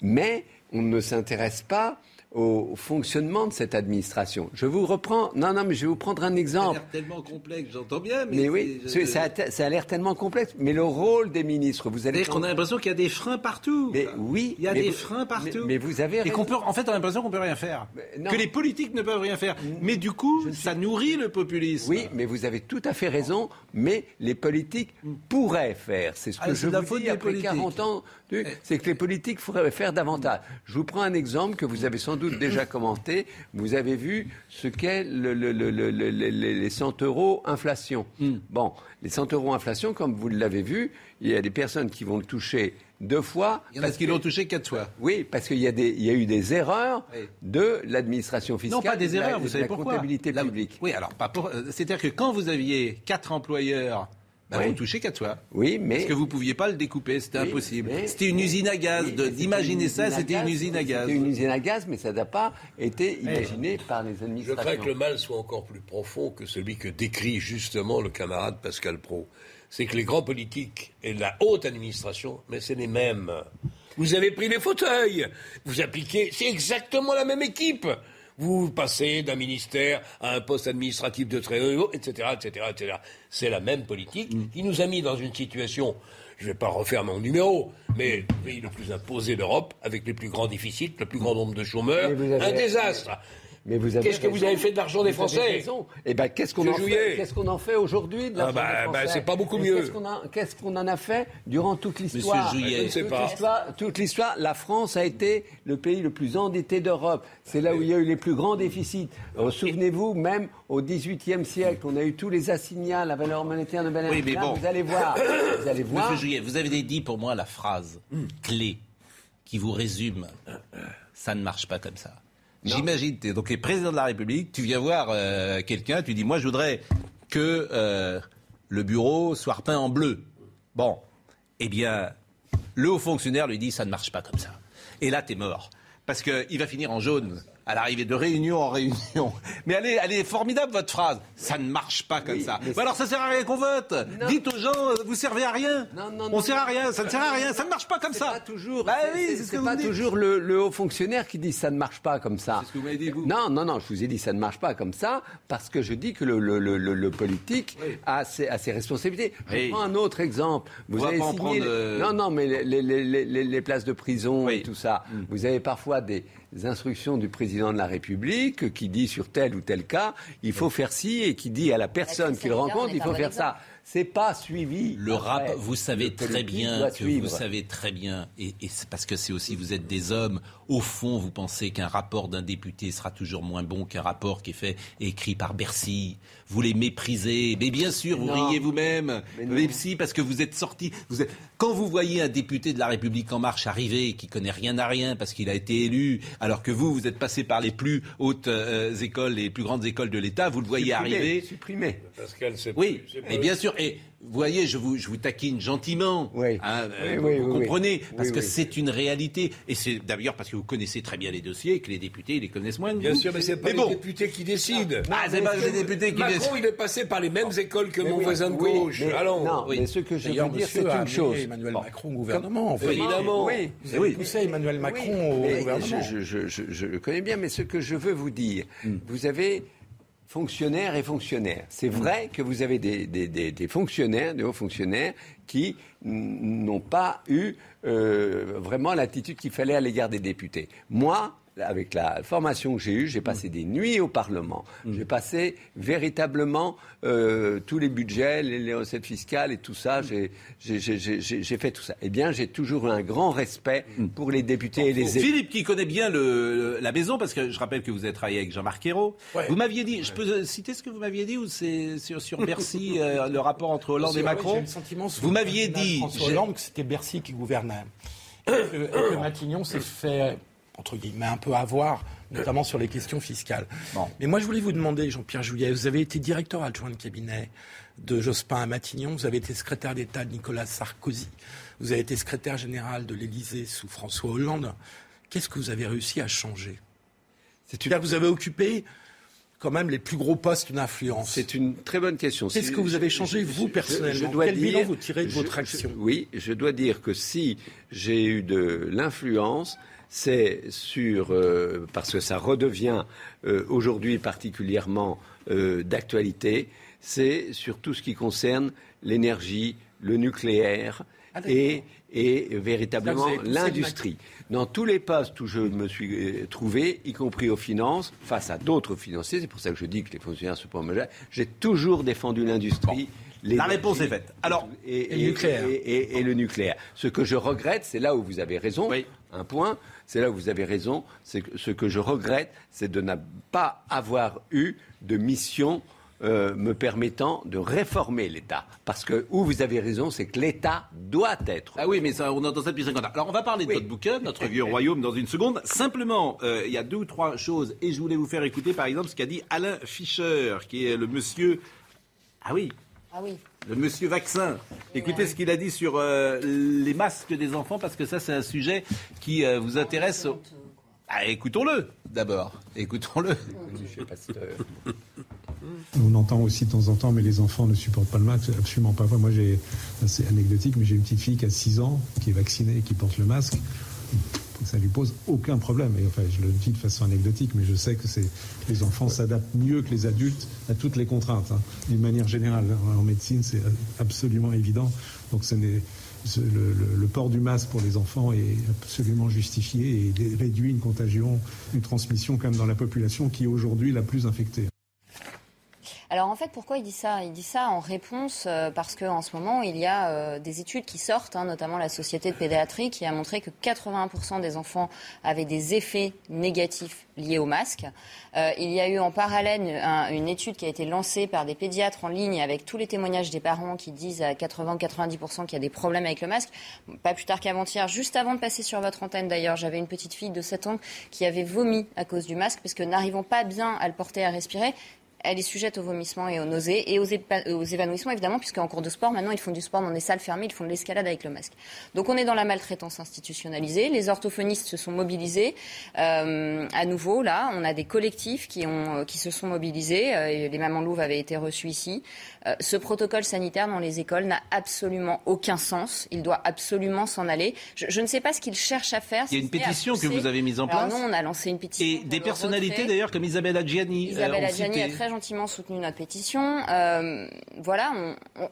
mais on ne s'intéresse pas au fonctionnement de cette administration. Je vous reprends. Non, non, mais je vais vous prendre un exemple. Ça a l'air tellement complexe, j'entends bien. Mais, mais oui, ça a, ça a l'air tellement complexe. Mais le rôle des ministres, vous allez. qu'on a l'impression qu'il y a des freins partout. Mais oui, il y a des freins partout. Mais, vous avez. Et qu'on peut, en fait, on a l'impression qu'on peut rien faire. Que les politiques ne peuvent rien faire. Mais du coup, ça nourrit le populisme. Oui, mais vous avez tout à fait raison. Mais les politiques pourraient faire. C'est ce que ah, je vous dis après 40 ans. Eh. C'est que les politiques pourraient faire davantage. Je vous prends un exemple que vous avez sans doute déjà commenté. Vous avez vu ce qu'est le, les 100 euros inflation. Hmm. Bon, les 100 euros inflation, comme vous l'avez vu, il y a des personnes qui vont le toucher deux fois. Il y en a qui l'ont touché quatre fois. Oui, parce qu'il y, y, a eu des erreurs de l'administration fiscale. Non, pas des erreurs, vous savez la pourquoi comptabilité publique. Oui, alors, euh, c'est-à-dire que quand vous aviez quatre employeurs bah, Vous touchez quatre fois. Oui, mais. Parce que vous ne pouviez pas le découper, c'était impossible. C'était une usine à gaz. D'imaginer ça, c'était une usine à gaz. C'était une usine à gaz, mais ça n'a pas été imaginé par les administrations. Je crains que le mal soit encore plus profond que celui que décrit justement le camarade Pascal Pro c'est que les grands politiques et la haute administration, mais c'est les mêmes. Vous avez pris les fauteuils, vous appliquez, c'est exactement la même équipe. Vous passez d'un ministère à un poste administratif de très haut niveau, etc., etc., etc. C'est la même politique mm. qui nous a mis dans une situation, je ne vais pas refaire mon numéro, mais le pays le plus imposé d'Europe, avec les plus grands déficits, le plus grand nombre de chômeurs, un désastre. Mais vous Qu'est-ce que vous avez fait de l'argent des Français Eh ben, qu'est-ce qu'on en, fait, qu'est-ce qu'on en fait aujourd'hui de ah bah, bah, C'est pas beaucoup mieux. Qu'est-ce qu'on, en a fait durant toute l'histoire Je ne sais pas. toute l'histoire, la France a été le pays le plus endetté d'Europe. C'est là où il y a eu les plus grands déficits. Euh, souvenez-vous, même au XVIIIe siècle, on a eu tous les assignats, la valeur monétaire de Bel oui, mais bon. Vous allez voir. vous allez voir. Monsieur Juillet, vous avez dit pour moi la phrase clé qui vous résume. Ça ne marche pas comme ça. J'imagine, tu es donc président de la République, tu viens voir euh, quelqu'un, tu dis moi je voudrais que euh, le bureau soit repeint en bleu. Bon, eh bien, le haut fonctionnaire lui dit ça ne marche pas comme ça. Et là, tu mort. Parce qu'il va finir en jaune à l'arrivée de réunion en réunion. Mais elle est, elle est formidable, votre phrase. Ça ne marche pas comme ça. Mais alors, ça sert à rien qu'on vote. Dites aux gens, vous servez à rien. Non, non, On sert à rien. Ça ne sert à rien. Ça ne marche pas comme ça. Pas toujours. Bah oui, c'est ce que pas toujours le, haut fonctionnaire qui dit ça ne marche pas comme ça. C'est ce que vous m'avez dit, vous. Non, non, non. Je vous ai dit ça ne marche pas comme ça parce que je dis que le, le, politique a, ses, a, ses, responsabilités. Je prends un autre exemple. Vous avez signé... Euh, non, non, mais les, les, places de prison et tout ça. Mm. Vous avez parfois des instructions du président de la République qui dit sur tel ou tel cas, il faut faire ci, et qui dit à la personne qu'il rencontre, il faut faire ça c'est pas suivi. Le rap, vous savez très bien que vous savez très bien, et, parce que c'est aussi vous êtes des hommes. Au fond, vous pensez qu'un rapport d'un député sera toujours moins bon qu'un rapport qui est fait écrit par Bercy. Vous les méprisez, mais bien sûr, vous riez vous-même. Bercy, parce que vous êtes sorti. Vous êtes... Quand vous voyez un député de la République en marche arriver, qui connaît rien à rien parce qu'il a été élu, alors que vous, vous êtes passé par les plus hautes euh, écoles, les plus grandes écoles de l'État, vous le voyez arriver. Supprimé. Pascal, oui, mais bien sûr. Et vous voyez, je vous, je vous taquine gentiment. Oui. Hein, euh, vous, comprenez Parce que c'est une réalité. Et c'est d'ailleurs parce que vous connaissez très bien les dossiers et que les députés les connaissent moins. Bien sûr, mais c'est pas les députés qui décident. Ah, c'est pas les députés qui Macron, il est passé par les mêmes écoles que mon voisin de gauche. Allons. Non, mais ce que je veux dire, c'est une chose. Emmanuel Macron au gouvernement. Évidemment. Oui. Vous avez poussé Emmanuel Macron au gouvernement. Je le connais bien, mais ce que je veux vous dire, hmm. vous avez fonctionnaires et fonctionnaires. C'est vrai que vous avez des, des, fonctionnaires, des hauts fonctionnaires, qui n'ont pas eu euh, vraiment l'attitude qu'il fallait à l'égard des députés. Moi, avec la formation que j'ai eue, j'ai passé des nuits au Parlement. Mm. J'ai passé véritablement euh, tous les budgets, les, recettes fiscales et tout ça. J'ai fait tout ça. Eh bien, j'ai toujours eu un grand respect mm. pour les députés et les élus. Philippe, qui connaît bien le, la maison, parce que je rappelle que vous avez travaillé avec Jean-Marc Ayrault. Vous m'aviez dit, je peux citer ce que vous m'aviez dit ou c'est sur, sur, Bercy, euh, le rapport entre Hollande et Macron Vous m'aviez dit. François Hollande, que c'était Bercy qui gouvernait. Et que, Matignon s'est fait entre guillemets, un peu avoir, notamment sur les questions fiscales. Mais moi, je voulais vous demander, Jean-Pierre Juillet, vous avez été directeur adjoint de cabinet de Jospin à Matignon, vous avez été secrétaire d'État de Nicolas Sarkozy, vous avez été secrétaire général de l'Élysée sous François Hollande. Qu'est-ce que vous avez réussi à changer? Que vous avez occupé quand même les plus gros postes d'influence C'est une très bonne question. Qu'est-ce que vous avez changé, vous, personnellement? Quel bilan vous tirez de votre action? Oui, je dois dire que si j'ai eu de l'influence, c'est sur, euh, parce que ça redevient euh, aujourd'hui particulièrement euh, d'actualité, c'est sur tout ce qui concerne l'énergie, le nucléaire ah, et, et, véritablement l'industrie. Dans tous les postes où je me suis trouvé, y compris aux finances, face à d'autres financiers, c'est pour ça que je dis que les fonctionnaires sont pas majeurs, j'ai toujours défendu l'industrie. La réponse est faite. Alors, et, le nucléaire. Et, le nucléaire. Ce que je regrette, c'est là où vous avez raison. Un point, c'est là où vous avez raison. C'est ce que je regrette, c'est de ne pas avoir eu de mission euh, me permettant de réformer l'État. Parce que où vous avez raison, c'est que l'État doit être. Ah oui, mais ça, on entend ça depuis 50 ans. Alors on va parler de votre bouquin, notre vieux royaume, dans une seconde. Simplement, euh, il y a deux ou trois choses, et je voulais vous faire écouter, par exemple, ce qu'a dit Alain Fischer, qui est le monsieur. Ah oui, ah oui. Le monsieur vaccin. Écoutez ce qu'il a dit sur euh, les masques des enfants, parce que ça, c'est un sujet qui euh, vous intéresse. Ah, écoutons-le d'abord. Écoutons-le. On entend aussi de temps en temps, mais les enfants ne supportent pas le masque. Absolument pas. Moi, j'ai, c'est anecdotique, mais j'ai une petite fille qui a 6 ans, qui est vaccinée et qui porte le masque ça lui pose aucun problème. Et enfin, je le dis de façon anecdotique, mais je sais que les enfants s'adaptent mieux que les adultes à toutes les contraintes. Hein. D'une manière générale, en médecine, c'est absolument évident. Donc, le, port du masque pour les enfants est absolument justifié et réduit une contagion, une transmission comme dans la population qui est aujourd'hui la plus infectée. Alors en fait, pourquoi il dit ça? Il dit ça en réponse euh, parce qu'en ce moment, il y a euh, des études qui sortent, hein, notamment la Société de pédiatrie, qui a montré que 80% des enfants avaient des effets négatifs liés au masque. Euh, il y a eu en parallèle une étude qui a été lancée par des pédiatres en ligne avec tous les témoignages des parents qui disent à 80-90% qu'il y a des problèmes avec le masque. Pas plus tard qu'avant-hier, juste avant de passer sur votre antenne d'ailleurs, j'avais une petite fille de 7 ans qui avait vomi à cause du masque parce que n'arrivant pas bien à le porter à respirer, elle est sujette aux vomissements et aux nausées et aux, évanouissements, évidemment, puisqu'en cours de sport, maintenant, ils font du sport dans des salles fermées, ils font de l'escalade avec le masque. Donc on est dans la maltraitance institutionnalisée. Les orthophonistes se sont mobilisés. Euh, à nouveau, là, on a des collectifs qui, ont, qui se sont mobilisés. Euh, les Mamans Louves avaient été reçues ici. Euh, ce protocole sanitaire dans les écoles n'a absolument aucun sens. Il doit absolument s'en aller. Je, ne sais pas ce qu'ils cherchent à faire. Il y a une pétition que vous avez mise en place. non, on a lancé une pétition. Et des personnalités d'ailleurs comme Isabelle Adjiani. Isabelle Adjiani a très gentiment soutenu notre pétition. Euh, voilà,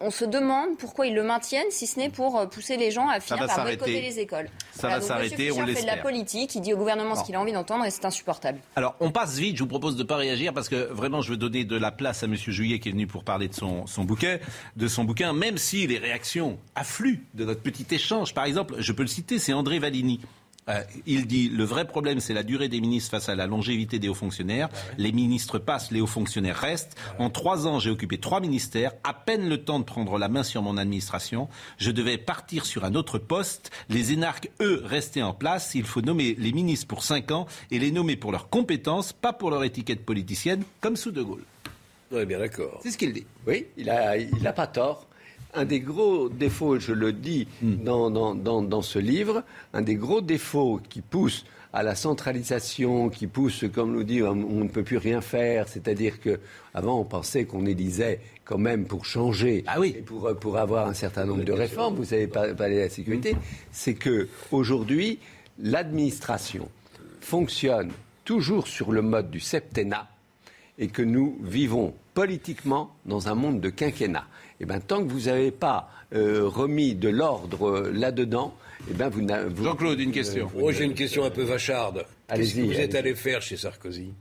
on, se demande pourquoi ils le maintiennent, si ce n'est pour euh, pousser les gens à finir par boycotter les écoles. Ça va s'arrêter, on l'espère. fait de la politique, il dit au gouvernement ce qu'il a envie d'entendre et c'est insupportable. Alors, on passe vite, je vous propose de ne pas réagir parce que vraiment, je veux donner de la place à M. Juillet qui est venu pour parler de son, son bouquet de son bouquin, même si les réactions affluent de notre petit échange. Par exemple, je peux le citer, c'est André Valini. Euh, il dit le vrai problème, c'est la durée des ministres face à la longévité des hauts fonctionnaires. Les ministres passent, les hauts fonctionnaires restent. En trois ans, j'ai occupé trois ministères, à peine le temps de prendre la main sur mon administration. Je devais partir sur un autre poste. Les énarques, eux, restaient en place. Il faut nommer les ministres pour cinq ans et les nommer pour leurs compétences, pas pour leur étiquette politicienne, comme sous De Gaulle. Oui, bien d'accord. C'est ce qu'il dit. Oui, il n'a il a pas tort. Un des gros défauts, je le dis hmm. dans, dans, dans, ce livre, un des gros défauts qui pousse à la centralisation, qui pousse, comme nous dit, on, ne peut plus rien faire. C'est-à-dire que avant, on pensait qu'on élisait quand même pour changer ah oui. et pour, pour avoir un certain nombre de réformes. Vous savez parler de la sécurité. Hmm. C'est que aujourd'hui, l'administration fonctionne toujours sur le mode du septennat et que nous vivons politiquement dans un monde de quinquennat. Et eh bien, tant que vous n'avez pas euh, remis de l'ordre euh, là-dedans, et eh ben vous, vous Jean-Claude, une question. Moi, j'ai une question un peu vacharde. Qu'est-ce que vous êtes allé faire chez Sarkozy?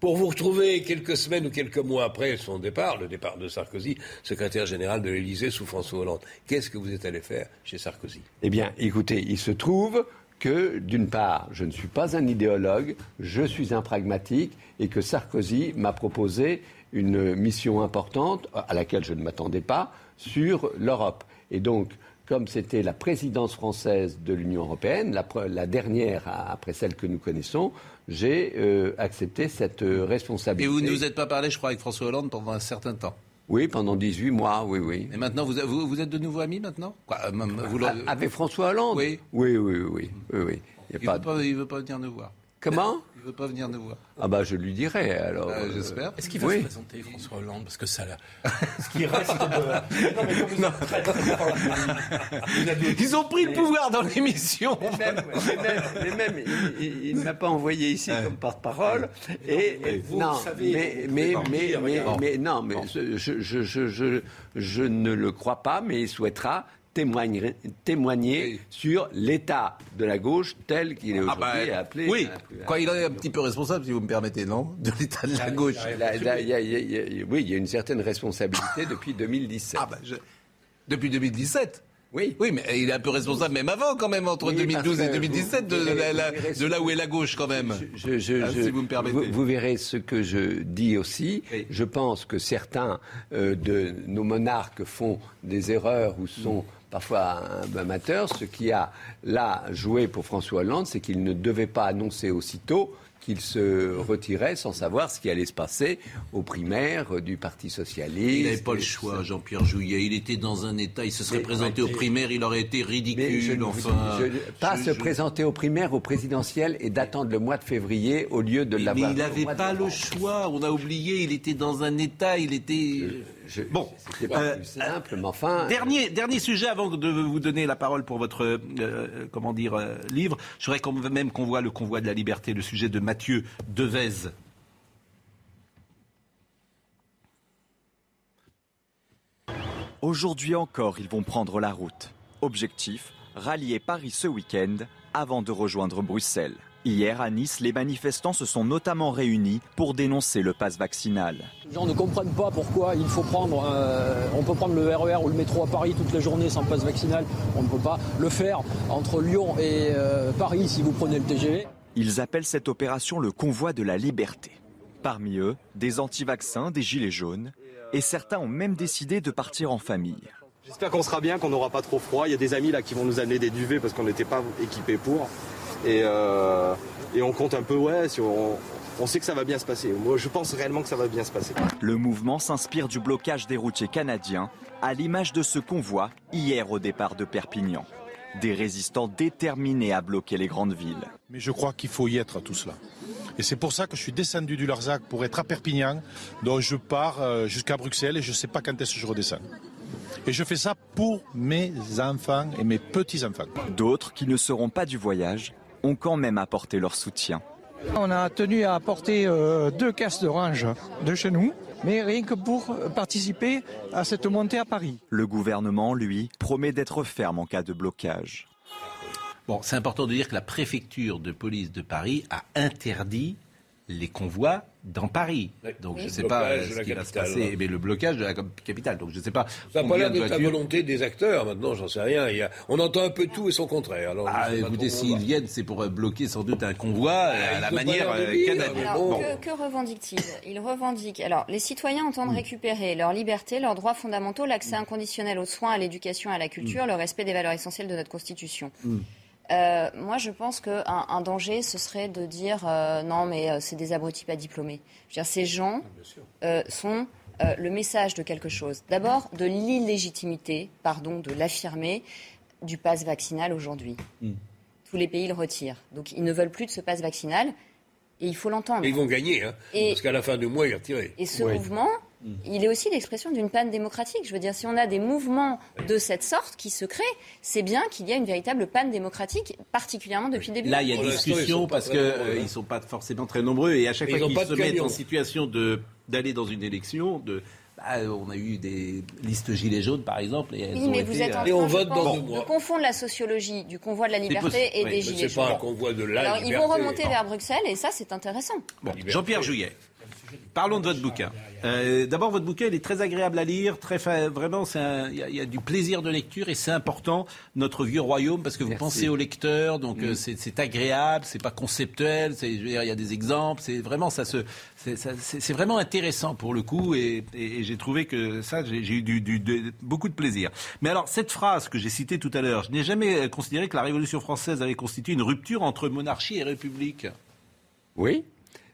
Pour vous retrouver quelques semaines ou quelques mois après son départ, le départ de Sarkozy, secrétaire général de l'Élysée sous François Hollande. Qu'est-ce que vous êtes allé faire chez Sarkozy? Eh bien, écoutez, il se trouve que, d'une part, je ne suis pas un idéologue, je suis un pragmatique, et que Sarkozy m'a proposé une mission importante, à laquelle je ne m'attendais pas, sur l'Europe. Et donc, comme c'était la présidence française de l'Union européenne, la, dernière après celle que nous connaissons, j'ai euh, accepté cette euh, responsabilité. Et vous ne vous êtes pas parlé, je crois, avec François Hollande pendant un certain temps oui, pendant 18 mois, oui, oui. Et maintenant, vous, vous, êtes de nouveau amis maintenant? Euh, Avec François Hollande? Oui. Oui, oui, oui. oui, Il ne veut, pas venir nous voir Comment? Il ne veut pas venir nous voir. Ah bah je lui dirai alors. Bah, j'espère. Est-ce qu'il va se présenter François Hollande Parce que ça, ce qui reste de... non, mais très, très Ils ont pris le pouvoir dans l'émission. Mais même, il, ne m'a pas envoyé ici comme porte-parole. Et, vous non, savez, mais, mais, mais, mais, non, mais je, je, je, je ne le crois pas, mais il souhaitera témoigner, témoigner sur l'état de la gauche tel qu'il est aujourd'hui ah bah, appelé. Oui, quoi, il est un petit peu responsable, si vous me permettez, non De l'état de la gauche. oui, il y a une certaine responsabilité depuis 2017. Ah bah, Depuis 2017 oui. Oui, mais il est un peu responsable même avant, quand même, entre 2012 et 2017, de, là où est la gauche, quand même. Je, ah, si vous me permettez. Vous, verrez ce que je dis aussi. Je pense que certains euh, de nos monarques font des erreurs ou sont parfois amateurs. Ce qui a là joué pour François Hollande, c'est qu'il ne devait pas annoncer aussitôt qu'il se retirait sans savoir ce qui allait se passer aux primaires du Parti socialiste. Il n'avait pas le choix, Jean-Pierre Jouyet. Il était dans un état, il se serait présenté aux primaires, il aurait été ridicule. enfin, pas se présenter aux primaires, aux présidentielles et d'attendre le mois de février au lieu de l'avoir. Mais il n'avait pas le choix. On a oublié. Il était dans un état. Il était. Bon, c'est pas euh, plus simple, mais enfin. Dernier, dernier sujet avant de vous donner la parole pour votre euh, comment dire euh, livre. Je voudrais quand même qu'on voit le convoi de la liberté, le sujet de Mathieu Devez. Aujourd'hui encore, ils vont prendre la route. Objectif, rallier Paris ce week-end avant de rejoindre Bruxelles. Hier à Nice, les manifestants se sont notamment réunis pour dénoncer le pass vaccinal. Les gens ne comprennent pas pourquoi il faut prendre, euh, on peut prendre le RER e ou le métro à Paris toute la journée sans passe vaccinal. On ne peut pas le faire entre Lyon et euh, Paris si vous prenez le TGV. Ils appellent cette opération le convoi de la liberté. Parmi eux, des anti-vaccins, des gilets jaunes, et certains ont même décidé de partir en famille. J'espère qu'on sera bien, qu'on n'aura pas trop froid. Il y a des amis là qui vont nous amener des duvets parce qu'on n'était pas équipés pour. Et, euh, on compte un peu, ouais, si on, on sait que ça va bien se passer. Moi, je pense réellement que ça va bien se passer. Le mouvement s'inspire du blocage des routiers canadiens, à l'image de ce convoi hier au départ de Perpignan. Des résistants déterminés à bloquer les grandes villes. Mais je crois qu'il faut y être à tout cela. Et c'est pour ça que je suis descendu du Larzac pour être à Perpignan, donc je pars euh, jusqu'à Bruxelles et je ne sais pas quand est-ce que je redescends. Et je fais ça pour mes enfants et mes petits-enfants. D'autres qui ne seront pas du voyage ont quand même apporté leur soutien. On a tenu à apporter euh, deux caisses d'orange de chez nous mais rien que pour participer à cette montée à Paris. Le gouvernement, lui, promet d'être ferme en cas de blocage. Bon, c'est important de dire que la préfecture de police de Paris a interdit les convois dans Paris. Donc je ne sais pas ce qui va se passer. Mais le blocage de la capitale. Donc je ne sais pas. Ça n'a pas l'air d'être la volonté des acteurs. Maintenant, j'en sais rien. Il on entend un peu tout et son contraire. Alors, ah, écoutez, s'ils viennent, c'est pour euh, bloquer sans doute un convoi ah, à la manière euh, canadienne. que, revendiquent-ils Ils revendiquent. Alors, les citoyens entendent récupérer leur liberté, leurs droits fondamentaux, l'accès inconditionnel aux soins, à l'éducation, à la culture, hmm. le respect des valeurs essentielles de notre Constitution. Euh, moi, je pense qu'un un danger, ce serait de dire euh, non, mais euh, c'est des abrutis pas diplômés. Je veux dire, ces gens ah, sont le message de quelque chose. D'abord, de l'illégitimité, pardon, de l'affirmer, du pass vaccinal aujourd'hui. Hmm. Tous les pays le retirent. Donc, ils ne veulent plus de ce pass vaccinal. Et il faut l'entendre. Ils vont gagner, hein, parce qu'à la fin du mois, ils retirent. Et ce mouvement, Mm. il est aussi l'expression d'une panne démocratique. Je veux dire, si on a des mouvements de cette sorte qui se créent, c'est bien qu'il y a une véritable panne démocratique, particulièrement depuis le début. Là, il y a discussion parce qu'ils euh, ne sont pas forcément très nombreux et à chaque fois qu'ils se mettent en situation d'aller dans une élection, de bah, on a eu des listes gilets jaunes, par exemple. Et oui, mais vous êtes en euh, train, on vote dans de confondre la sociologie du convoi de la liberté et des gilets jaunes. Pas un convoi de la Alors, ils vont remonter vers Bruxelles et ça, c'est intéressant. Jean-Pierre Juillet. Parlons de votre bouquin. Euh, d'abord, votre bouquin, il est très agréable à lire, très vraiment, il y, a du plaisir de lecture et c'est important, notre vieux royaume, parce que vous pensez au lecteur, donc mm. euh, c'est agréable, c'est pas conceptuel, il y a des exemples, c'est vraiment ça se, c'est vraiment intéressant pour le coup et, j'ai trouvé que ça, j'ai eu du, beaucoup de plaisir. Mais alors, cette phrase que j'ai citée tout à l'heure, je n'ai jamais considéré que la Révolution française avait constitué une rupture entre monarchie et république. Oui,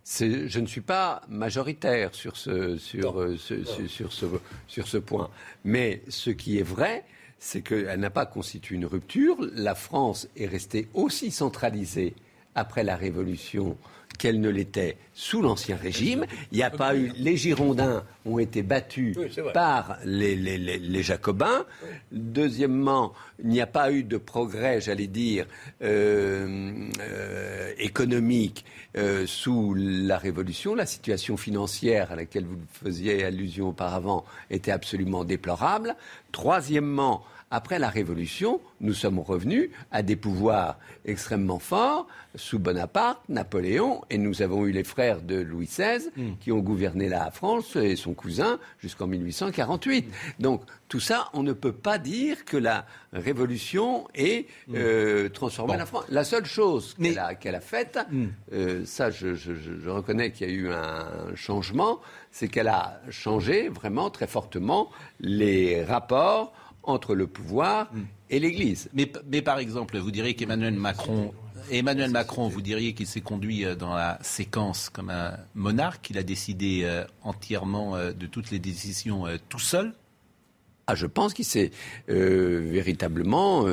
je ne suis pas majoritaire sur ce, sur, euh, sur, ce, sur ce point. Mais ce qui est vrai, c'est qu'elle n'a pas constitué une rupture. La France est restée aussi centralisée après la Révolution qu'elle ne l'était sous l'Ancien Régime. Il n'y a pas eu. Les Girondins ont été battus par les, Jacobins. Deuxièmement, il n'y a pas eu de progrès, j'allais dire, euh, euh, économique euh, sous la Révolution. La situation financière à laquelle vous faisiez allusion auparavant était absolument déplorable. Troisièmement, après la Révolution, nous sommes revenus à des pouvoirs extrêmement forts sous Bonaparte, Napoléon, et nous avons eu les frères de Louis XVI hmm. qui ont gouverné la France et son cousin jusqu'en 1848. Donc tout ça, on ne peut pas dire que la Révolution ait hmm. euh, transformé la France. La seule chose qu'elle a, faite, hmm. euh, ça je reconnais qu'il y a eu un changement, c'est qu'elle a changé vraiment très fortement les rapports entre le pouvoir hmm. et l'Église. Mais, mais, par exemple, vous diriez qu'Emmanuel Macron, Emmanuel Macron, vous diriez qu'il s'est conduit euh, dans la séquence comme un monarque, qu'il a décidé euh, entièrement euh, de toutes les décisions tout seul? Ah, je pense qu'il s'est véritablement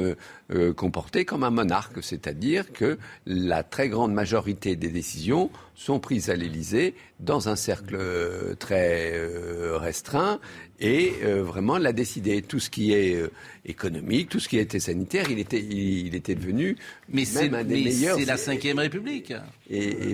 comporté comme un monarque, c'est-à-dire que la très grande majorité des décisions sont prises à l'Élysée dans un cercle très restreint et euh, vraiment l'a décidé. Tout ce qui est euh, économique, tout ce qui était sanitaire, il était, il, était devenu mais même un des meilleurs. C'est la Ve République.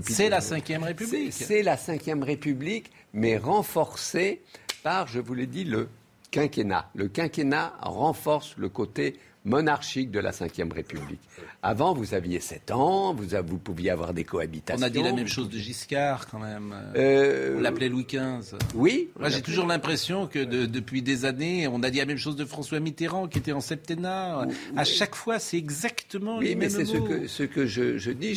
c'est la Ve République. C'est la Ve République, mais renforcée par, je vous l'ai dit, le quinquennat. Le quinquennat renforce le côté monarchique de la Ve République. Avant, vous aviez 7 ans, vous, vous, pouviez avoir des cohabitations. On a dit la même chose de Giscard, quand même. Euh, on l'appelait Louis XV. Oui. Moi, j'ai toujours l'impression que depuis des années, on a dit la même chose de François Mitterrand, qui était en septennat. À chaque fois, c'est exactement oui, les mais c'est ce que, ce que je, je dis.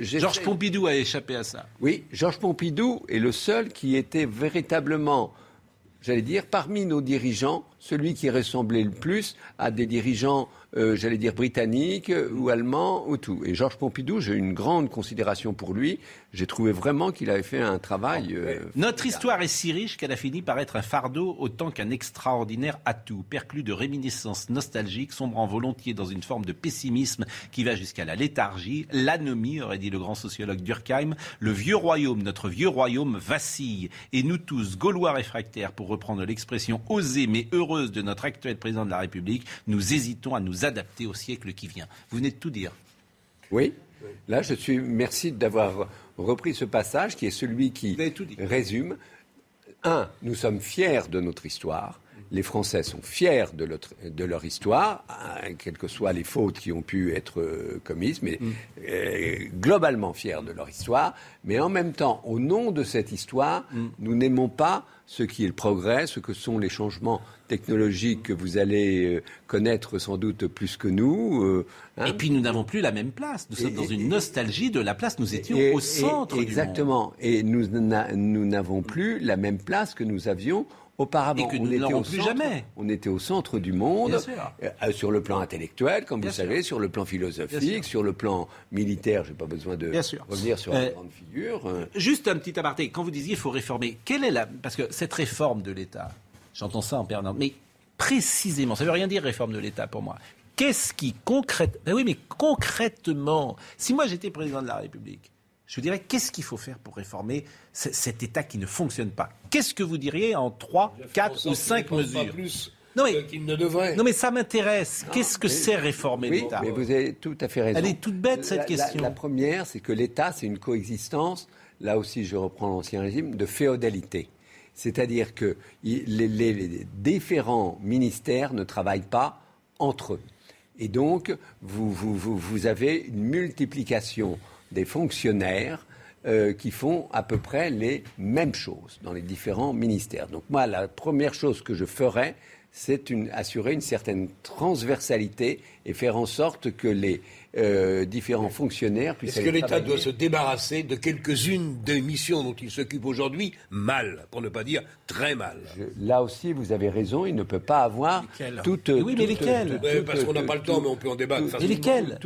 Georges Pompidou a échappé à ça. Oui, Georges Pompidou est le seul qui était véritablement j'allais dire, parmi nos dirigeants, celui qui ressemblait le plus à des dirigeants, euh, j'allais dire, britanniques euh, ou allemands ou tout. Et Georges Pompidou, j'ai une grande considération pour lui. J'ai trouvé vraiment qu'il avait fait un travail. Euh, Notre histoire est si riche qu'elle a fini par être un fardeau autant qu'un extraordinaire atout, perclus de réminiscences nostalgiques, sombrant volontiers dans une forme de pessimisme qui va jusqu'à la léthargie, l'anomie, aurait dit le grand sociologue Durkheim. Le vieux royaume, notre vieux royaume vacille. Et nous tous, Gaulois réfractaires, pour reprendre l'expression osée mais heureuse de notre actuel président de la République, nous hésitons à nous adapter au siècle qui vient. Vous venez de tout dire. Oui. Là, je suis. Merci d'avoir repris ce passage qui est celui qui résume. Un, nous sommes fiers de notre histoire. Les Français sont fiers de, leur histoire, hein, quelles que soient les fautes qui ont pu être euh, commises, mais mm. euh, globalement fiers de leur histoire. Mais en même temps, au nom de cette histoire, mm. nous n'aimons pas ce qui est le progrès, ce que sont les changements technologiques que vous allez euh, connaître sans doute plus que nous. Euh, hein. Et puis nous n'avons plus la même place. Nous sommes dans une nostalgie de la place. Nous étions au centre. exactement. Et nous n'avons plus la même place que nous avions auparavant. Et que nous n'aurons plus jamais. On était au centre du monde, euh, sur le plan intellectuel, comme vous savez, sur le plan philosophique, sur le plan militaire. Je n'ai pas besoin de revenir sur euh, grande figure. Juste un petit aparté. Quand vous disiez qu'il faut réformer, quelle est la... Parce que cette réforme de l'État, j'entends ça en permanence, mais précisément, ça ne veut rien dire réforme de l'État pour moi. Qu'est-ce qui concrètement... Ben oui, mais concrètement, si moi j'étais président de la République, je vous dirais, qu'est-ce qu'il faut faire pour réformer cet État qui ne fonctionne pas? Qu'est-ce que vous diriez en 3, 4 ou 5 mesures? plus non mais, ne devrait. non mais ça m'intéresse. Qu'est-ce que c'est réformer l'État? mais vous avez tout à fait raison. Elle est toute bête cette question. La, première, c'est que l'État, c'est une coexistence. Là aussi, je reprends l'ancien régime de féodalité. C'est-à-dire que les, différents ministères ne travaillent pas entre eux. Et donc, vous, vous, vous avez une multiplication des fonctionnaires euh, qui font à peu près les mêmes choses dans les différents ministères. Donc moi, la première chose que je ferais, c'est assurer une certaine transversalité et faire en sorte que les euh, différents fonctionnaires puissent. Est-ce que l'État doit se débarrasser de quelques-unes des missions dont il s'occupe aujourd'hui mal, pour ne pas dire très mal? Là aussi, vous avez raison, il ne peut pas avoir toutes. oui, mais lesquelles Parce qu'on n'a pas le temps, mais on peut en débattre. mais lesquelles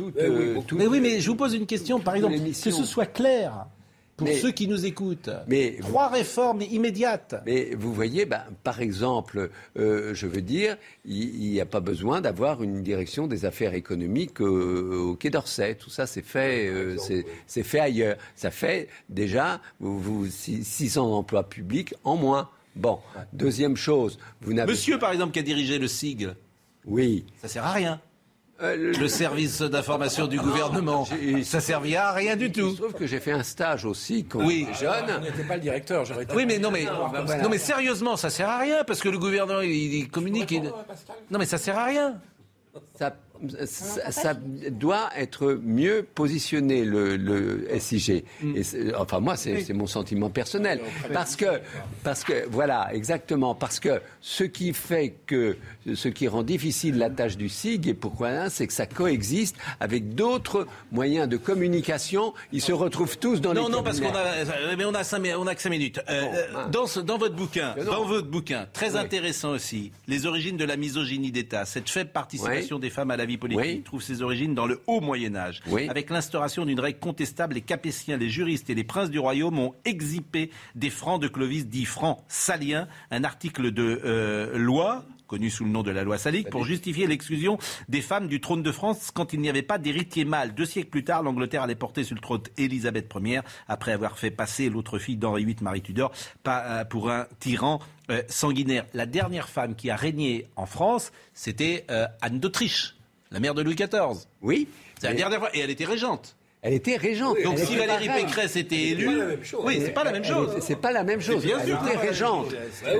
Mais oui, mais je vous pose une question, par exemple, que ce soit clair. Pour ceux qui nous écoutent. Mais, Trois réformes immédiates. Mais vous voyez, ben, par exemple, euh, je veux dire, il n'y a pas besoin d'avoir une direction des affaires économiques au Quai d'Orsay. Tout ça, c'est fait, euh, c'est fait ailleurs. Ça fait déjà vous, 600 emplois publics en moins. Bon, deuxième chose, vous n'avez... Monsieur, par exemple, qui a dirigé le SIG. Oui. Ça sert à rien. Euh, le... service d'information du gouvernement, ça servira à rien du tout. Sauf que j'ai fait un stage aussi quand oui. jeune. Pas le directeur, j'aurais Oui, mais non, mais, non, mais sérieusement, ça sert à rien parce que le gouvernement il, communique. Non, mais ça sert à rien. Ça ça, doit être mieux positionné, le, SIG. Mm. enfin, moi, c'est mon sentiment personnel. Parce que, parce que, voilà, exactement, parce que ce qui fait que, ce qui rend difficile la tâche du SIG, et pourquoi c'est que ça coexiste avec d'autres moyens de communication. Ils se retrouvent tous dans non, les Non, non, parce qu'on a, mais on a cinq, on a que cinq minutes. Euh, euh, dans, dans votre bouquin, dans votre bouquin, très intéressant aussi, les origines de la misogynie d'État, cette faible participation des femmes à la vie politique, trouve ses origines dans le haut Moyen Âge. Avec l'instauration d'une règle contestable, les Capétiens, les juristes et les princes du royaume ont exipé des francs de Clovis, dits francs saliens, un article de euh, loi connu sous le nom de la loi salique, pour justifier l'exclusion des femmes du trône de France quand il n'y avait pas d'héritier mâle. Deux siècles plus tard, l'Angleterre allait porter sur le trône Élisabeth Ier, après avoir fait passer l'autre fille d'Henri VIII, Marie Tudor, euh, pour un tyran euh, sanguinaire. La dernière femme qui a régné en France, c'était Anne d'Autriche la mère de Louis XIV. Oui. C'est la dernière fois. Et elle était régente. Elle était régente. Donc si Valérie Pécresse était élue, oui, c'est pas la même chose. C'est pas la même chose. Bien elle était régente.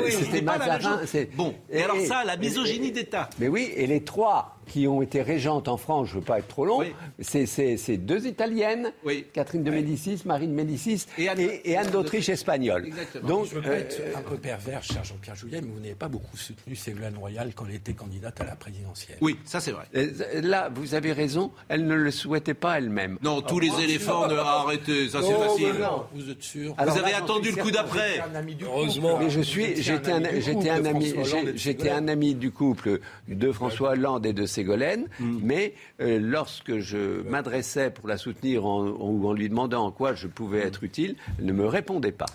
C'était Mazarin. Bon. Et alors ça, la misogynie d'État. Mais oui, et les trois qui ont été régentes en France, je ne veux pas être trop long, c'est deux Italiennes, Catherine de Médicis, Marie de Médicis et Anne, d'Autriche espagnole. Donc, je veux pas euh, être un peu pervers, cher Jean-Pierre Julien, mais vous n'avez pas beaucoup soutenu Ségolène Royal quand elle était candidate à la présidentielle. Oui, ça c'est vrai. Euh, là, vous avez raison, elle ne le souhaitait pas elle-même. Non, tous les éléphants, ne... arrêtez, ça c'est facile. vous êtes sûr Vous avez attendu le coup d'après. Heureusement. Mais je suis, j'étais un, un ami, j'étais un ami du couple de François Hollande et de Ségolène, mm. mais euh, lorsque je m'adressais pour la soutenir en, en, lui demandant en quoi je pouvais être utile, elle ne me répondait pas.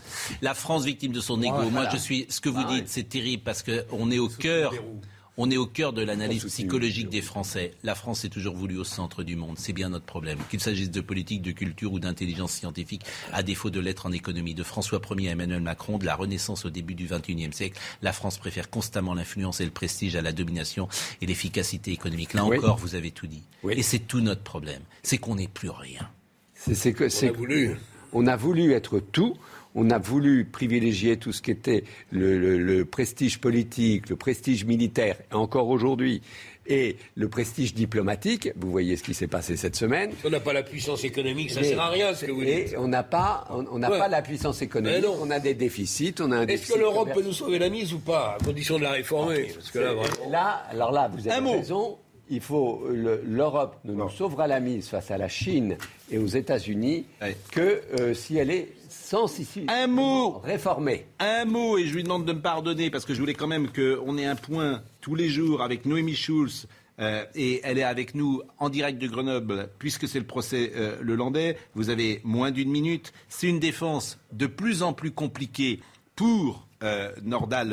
La France victime de son égo. Moi, je suis. Ce que vous ah dites, c'est terrible parce qu'on est au cœur. On est au cœur de l'analyse psychologique des Français. La France est toujours voulue au centre du monde. C'est bien notre problème. Qu'il s'agisse de politique, de culture ou d'intelligence scientifique, à défaut de l'être en économie. De François Ier à Emmanuel Macron, de la Renaissance au début du XXIe siècle, la France préfère constamment l'influence et le prestige à la domination et l'efficacité économique. Là encore, vous avez tout dit. Et c'est tout notre problème. C'est qu'on n'est plus rien. C'est que c'est voulu. On a voulu être tout on a voulu privilégier tout ce qui était le, prestige politique, le prestige militaire, encore aujourd'hui, et le prestige diplomatique. Vous voyez ce qui s'est passé cette semaine. on n'a pas la puissance économique, ça ne sert à rien ce que vous dites. Et on n'a pas, on n'a pas la puissance économique. On a des déficits. On a un Est-ce que l'Europe peut nous sauver la mise ou pas, à condition de la réformer Parce que là, alors là, vous avez raison. Il faut l'Europe ne nous sauvera la mise face à la Chine et aux États-Unis que euh, si elle est un mot réformé. Un mot, et je lui demande de me pardonner parce que je voulais quand même qu'on ait un point tous les jours avec Noémie Schulz. Euh, et elle est avec nous en direct de Grenoble, puisque c'est le procès euh, le Landais. Vous avez moins d'une minute. C'est une défense de plus en plus compliquée pour euh, Nordal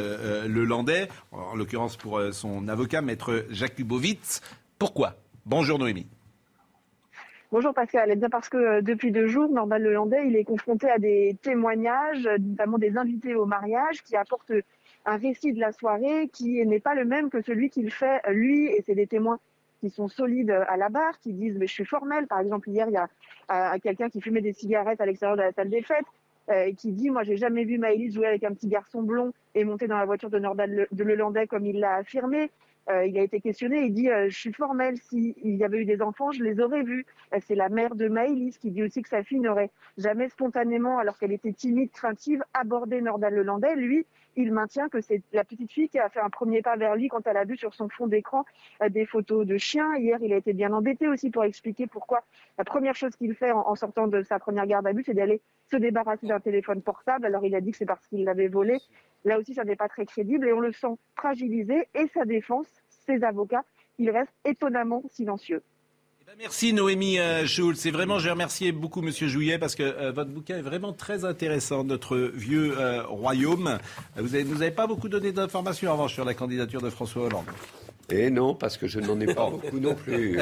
le Landais, en l'occurrence pour son avocat, maître Jakubowicz. Pourquoi? Bonjour Noémie. Bonjour Pascal. Eh bien parce que euh, depuis deux jours, Normal Lelandais, il est confronté à des témoignages, notamment des invités au mariage, qui apportent un récit de la soirée qui n'est pas le même que celui qu'il fait lui. Et c'est des témoins qui sont solides à la barre, qui disent mais je suis formel. Par exemple, hier, il y a euh, quelqu'un qui fumait des cigarettes à l'extérieur de la salle des fêtes. Euh, qui dit moi j'ai jamais vu Maëlys jouer avec un petit garçon blond et monter dans la voiture de Nordal de Lelandais comme il l'a affirmé. Euh, il a été questionné, il dit euh, Je suis formel, s'il y avait eu des enfants, je les aurais vus. Euh, c'est la mère de Maëlys qui dit aussi que sa fille n'aurait jamais spontanément, alors qu'elle était timide, craintive, abordé Nordal Lelandais. Lui, il maintient que c'est la petite fille qui a fait un premier pas vers lui quand elle a vu sur son fond d'écran des photos de chiens. Hier, il a été bien embêté aussi pour expliquer pourquoi la première chose qu'il fait en, sortant de sa première garde à vue, c'est d'aller se débarrasser d'un téléphone portable. Alors il a dit que c'est parce qu'il l'avait volé. Là aussi, ça n'est pas très crédible et on le sent fragilisé et sa défense, ses avocats, ils restent étonnamment silencieux. Merci Noémie euh, Schulz. C'est vraiment, je remercie beaucoup Monsieur Jouillet parce que euh, votre bouquin est vraiment très intéressant, notre vieux euh, royaume. Vous n'avez nous avez pas beaucoup donné d'informations en revanche sur la candidature de François Hollande. Et non, parce que je n'en ai pas beaucoup non plus.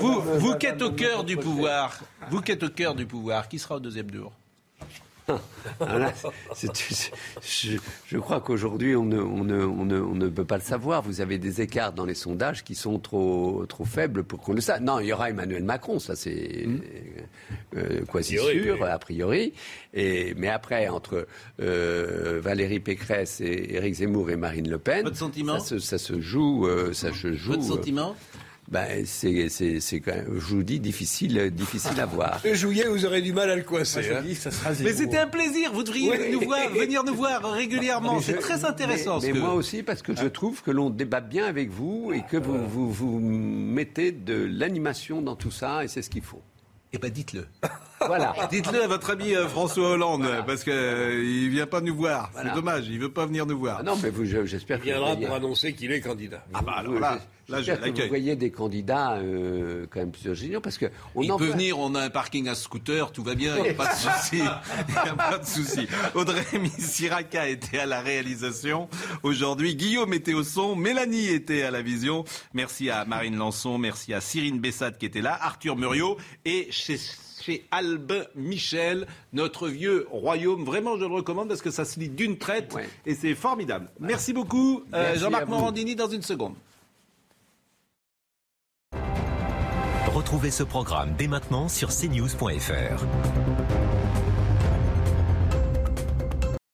vous, vous qui êtes au cœur du pouvoir, vous qui êtes au cœur du pouvoir, qui sera au deuxième tour? Je, crois qu'aujourd'hui, on ne, peut pas le savoir. Vous avez des écarts dans les sondages qui sont trop, trop faibles pour qu'on le sache. Non, il y aura Emmanuel Macron, ça c'est mmh. euh, quasi sûr, a priori. Et, mais après, entre euh, Valérie Pécresse et Éric Zemmour et Marine Le Pen, sentiment ça, se, joue. Euh, ça se joue Votre sentiment? Ben, c'est, c'est, quand même, je vous dis, difficile, difficile à voir. Le juillet, vous aurez du mal à le coincer. Hein. mais c'était un plaisir, vous devriez nous voir, venir nous voir régulièrement. C'est très intéressant. Mais, moi aussi, parce que je trouve que l'on débat bien avec vous et que vous, vous, vous mettez de l'animation dans tout ça, et c'est ce qu'il faut. Eh ben dites-le. Voilà. Dites-le à votre ami euh, François Hollande, parce qu'il euh, il vient pas nous voir. C'est dommage, il veut pas venir nous voir. Ah non, mais vous, j'espère qu'il viendra pour annoncer qu'il est candidat. Ah bah alors là, là je Vous voyez des candidats euh, quand même plus géniaux, parce que on il peut venir. On a un parking à scooter, tout va bien, il n'y a pas de souci. Il a pas de souci. Audrey Siraka était à la réalisation aujourd'hui. Guillaume était au son, Mélanie était à la vision. Merci à Marine Lançon, merci à Cyrine Bessade qui était là, Arthur Muriot et chez chez Albe Michel, notre vieux royaume. Vraiment, je le recommande parce que ça se lit d'une traite et c'est formidable. Merci beaucoup, euh, Jean-Marc Morandini, dans une seconde. Retrouvez ce programme dès maintenant sur cnews.fr.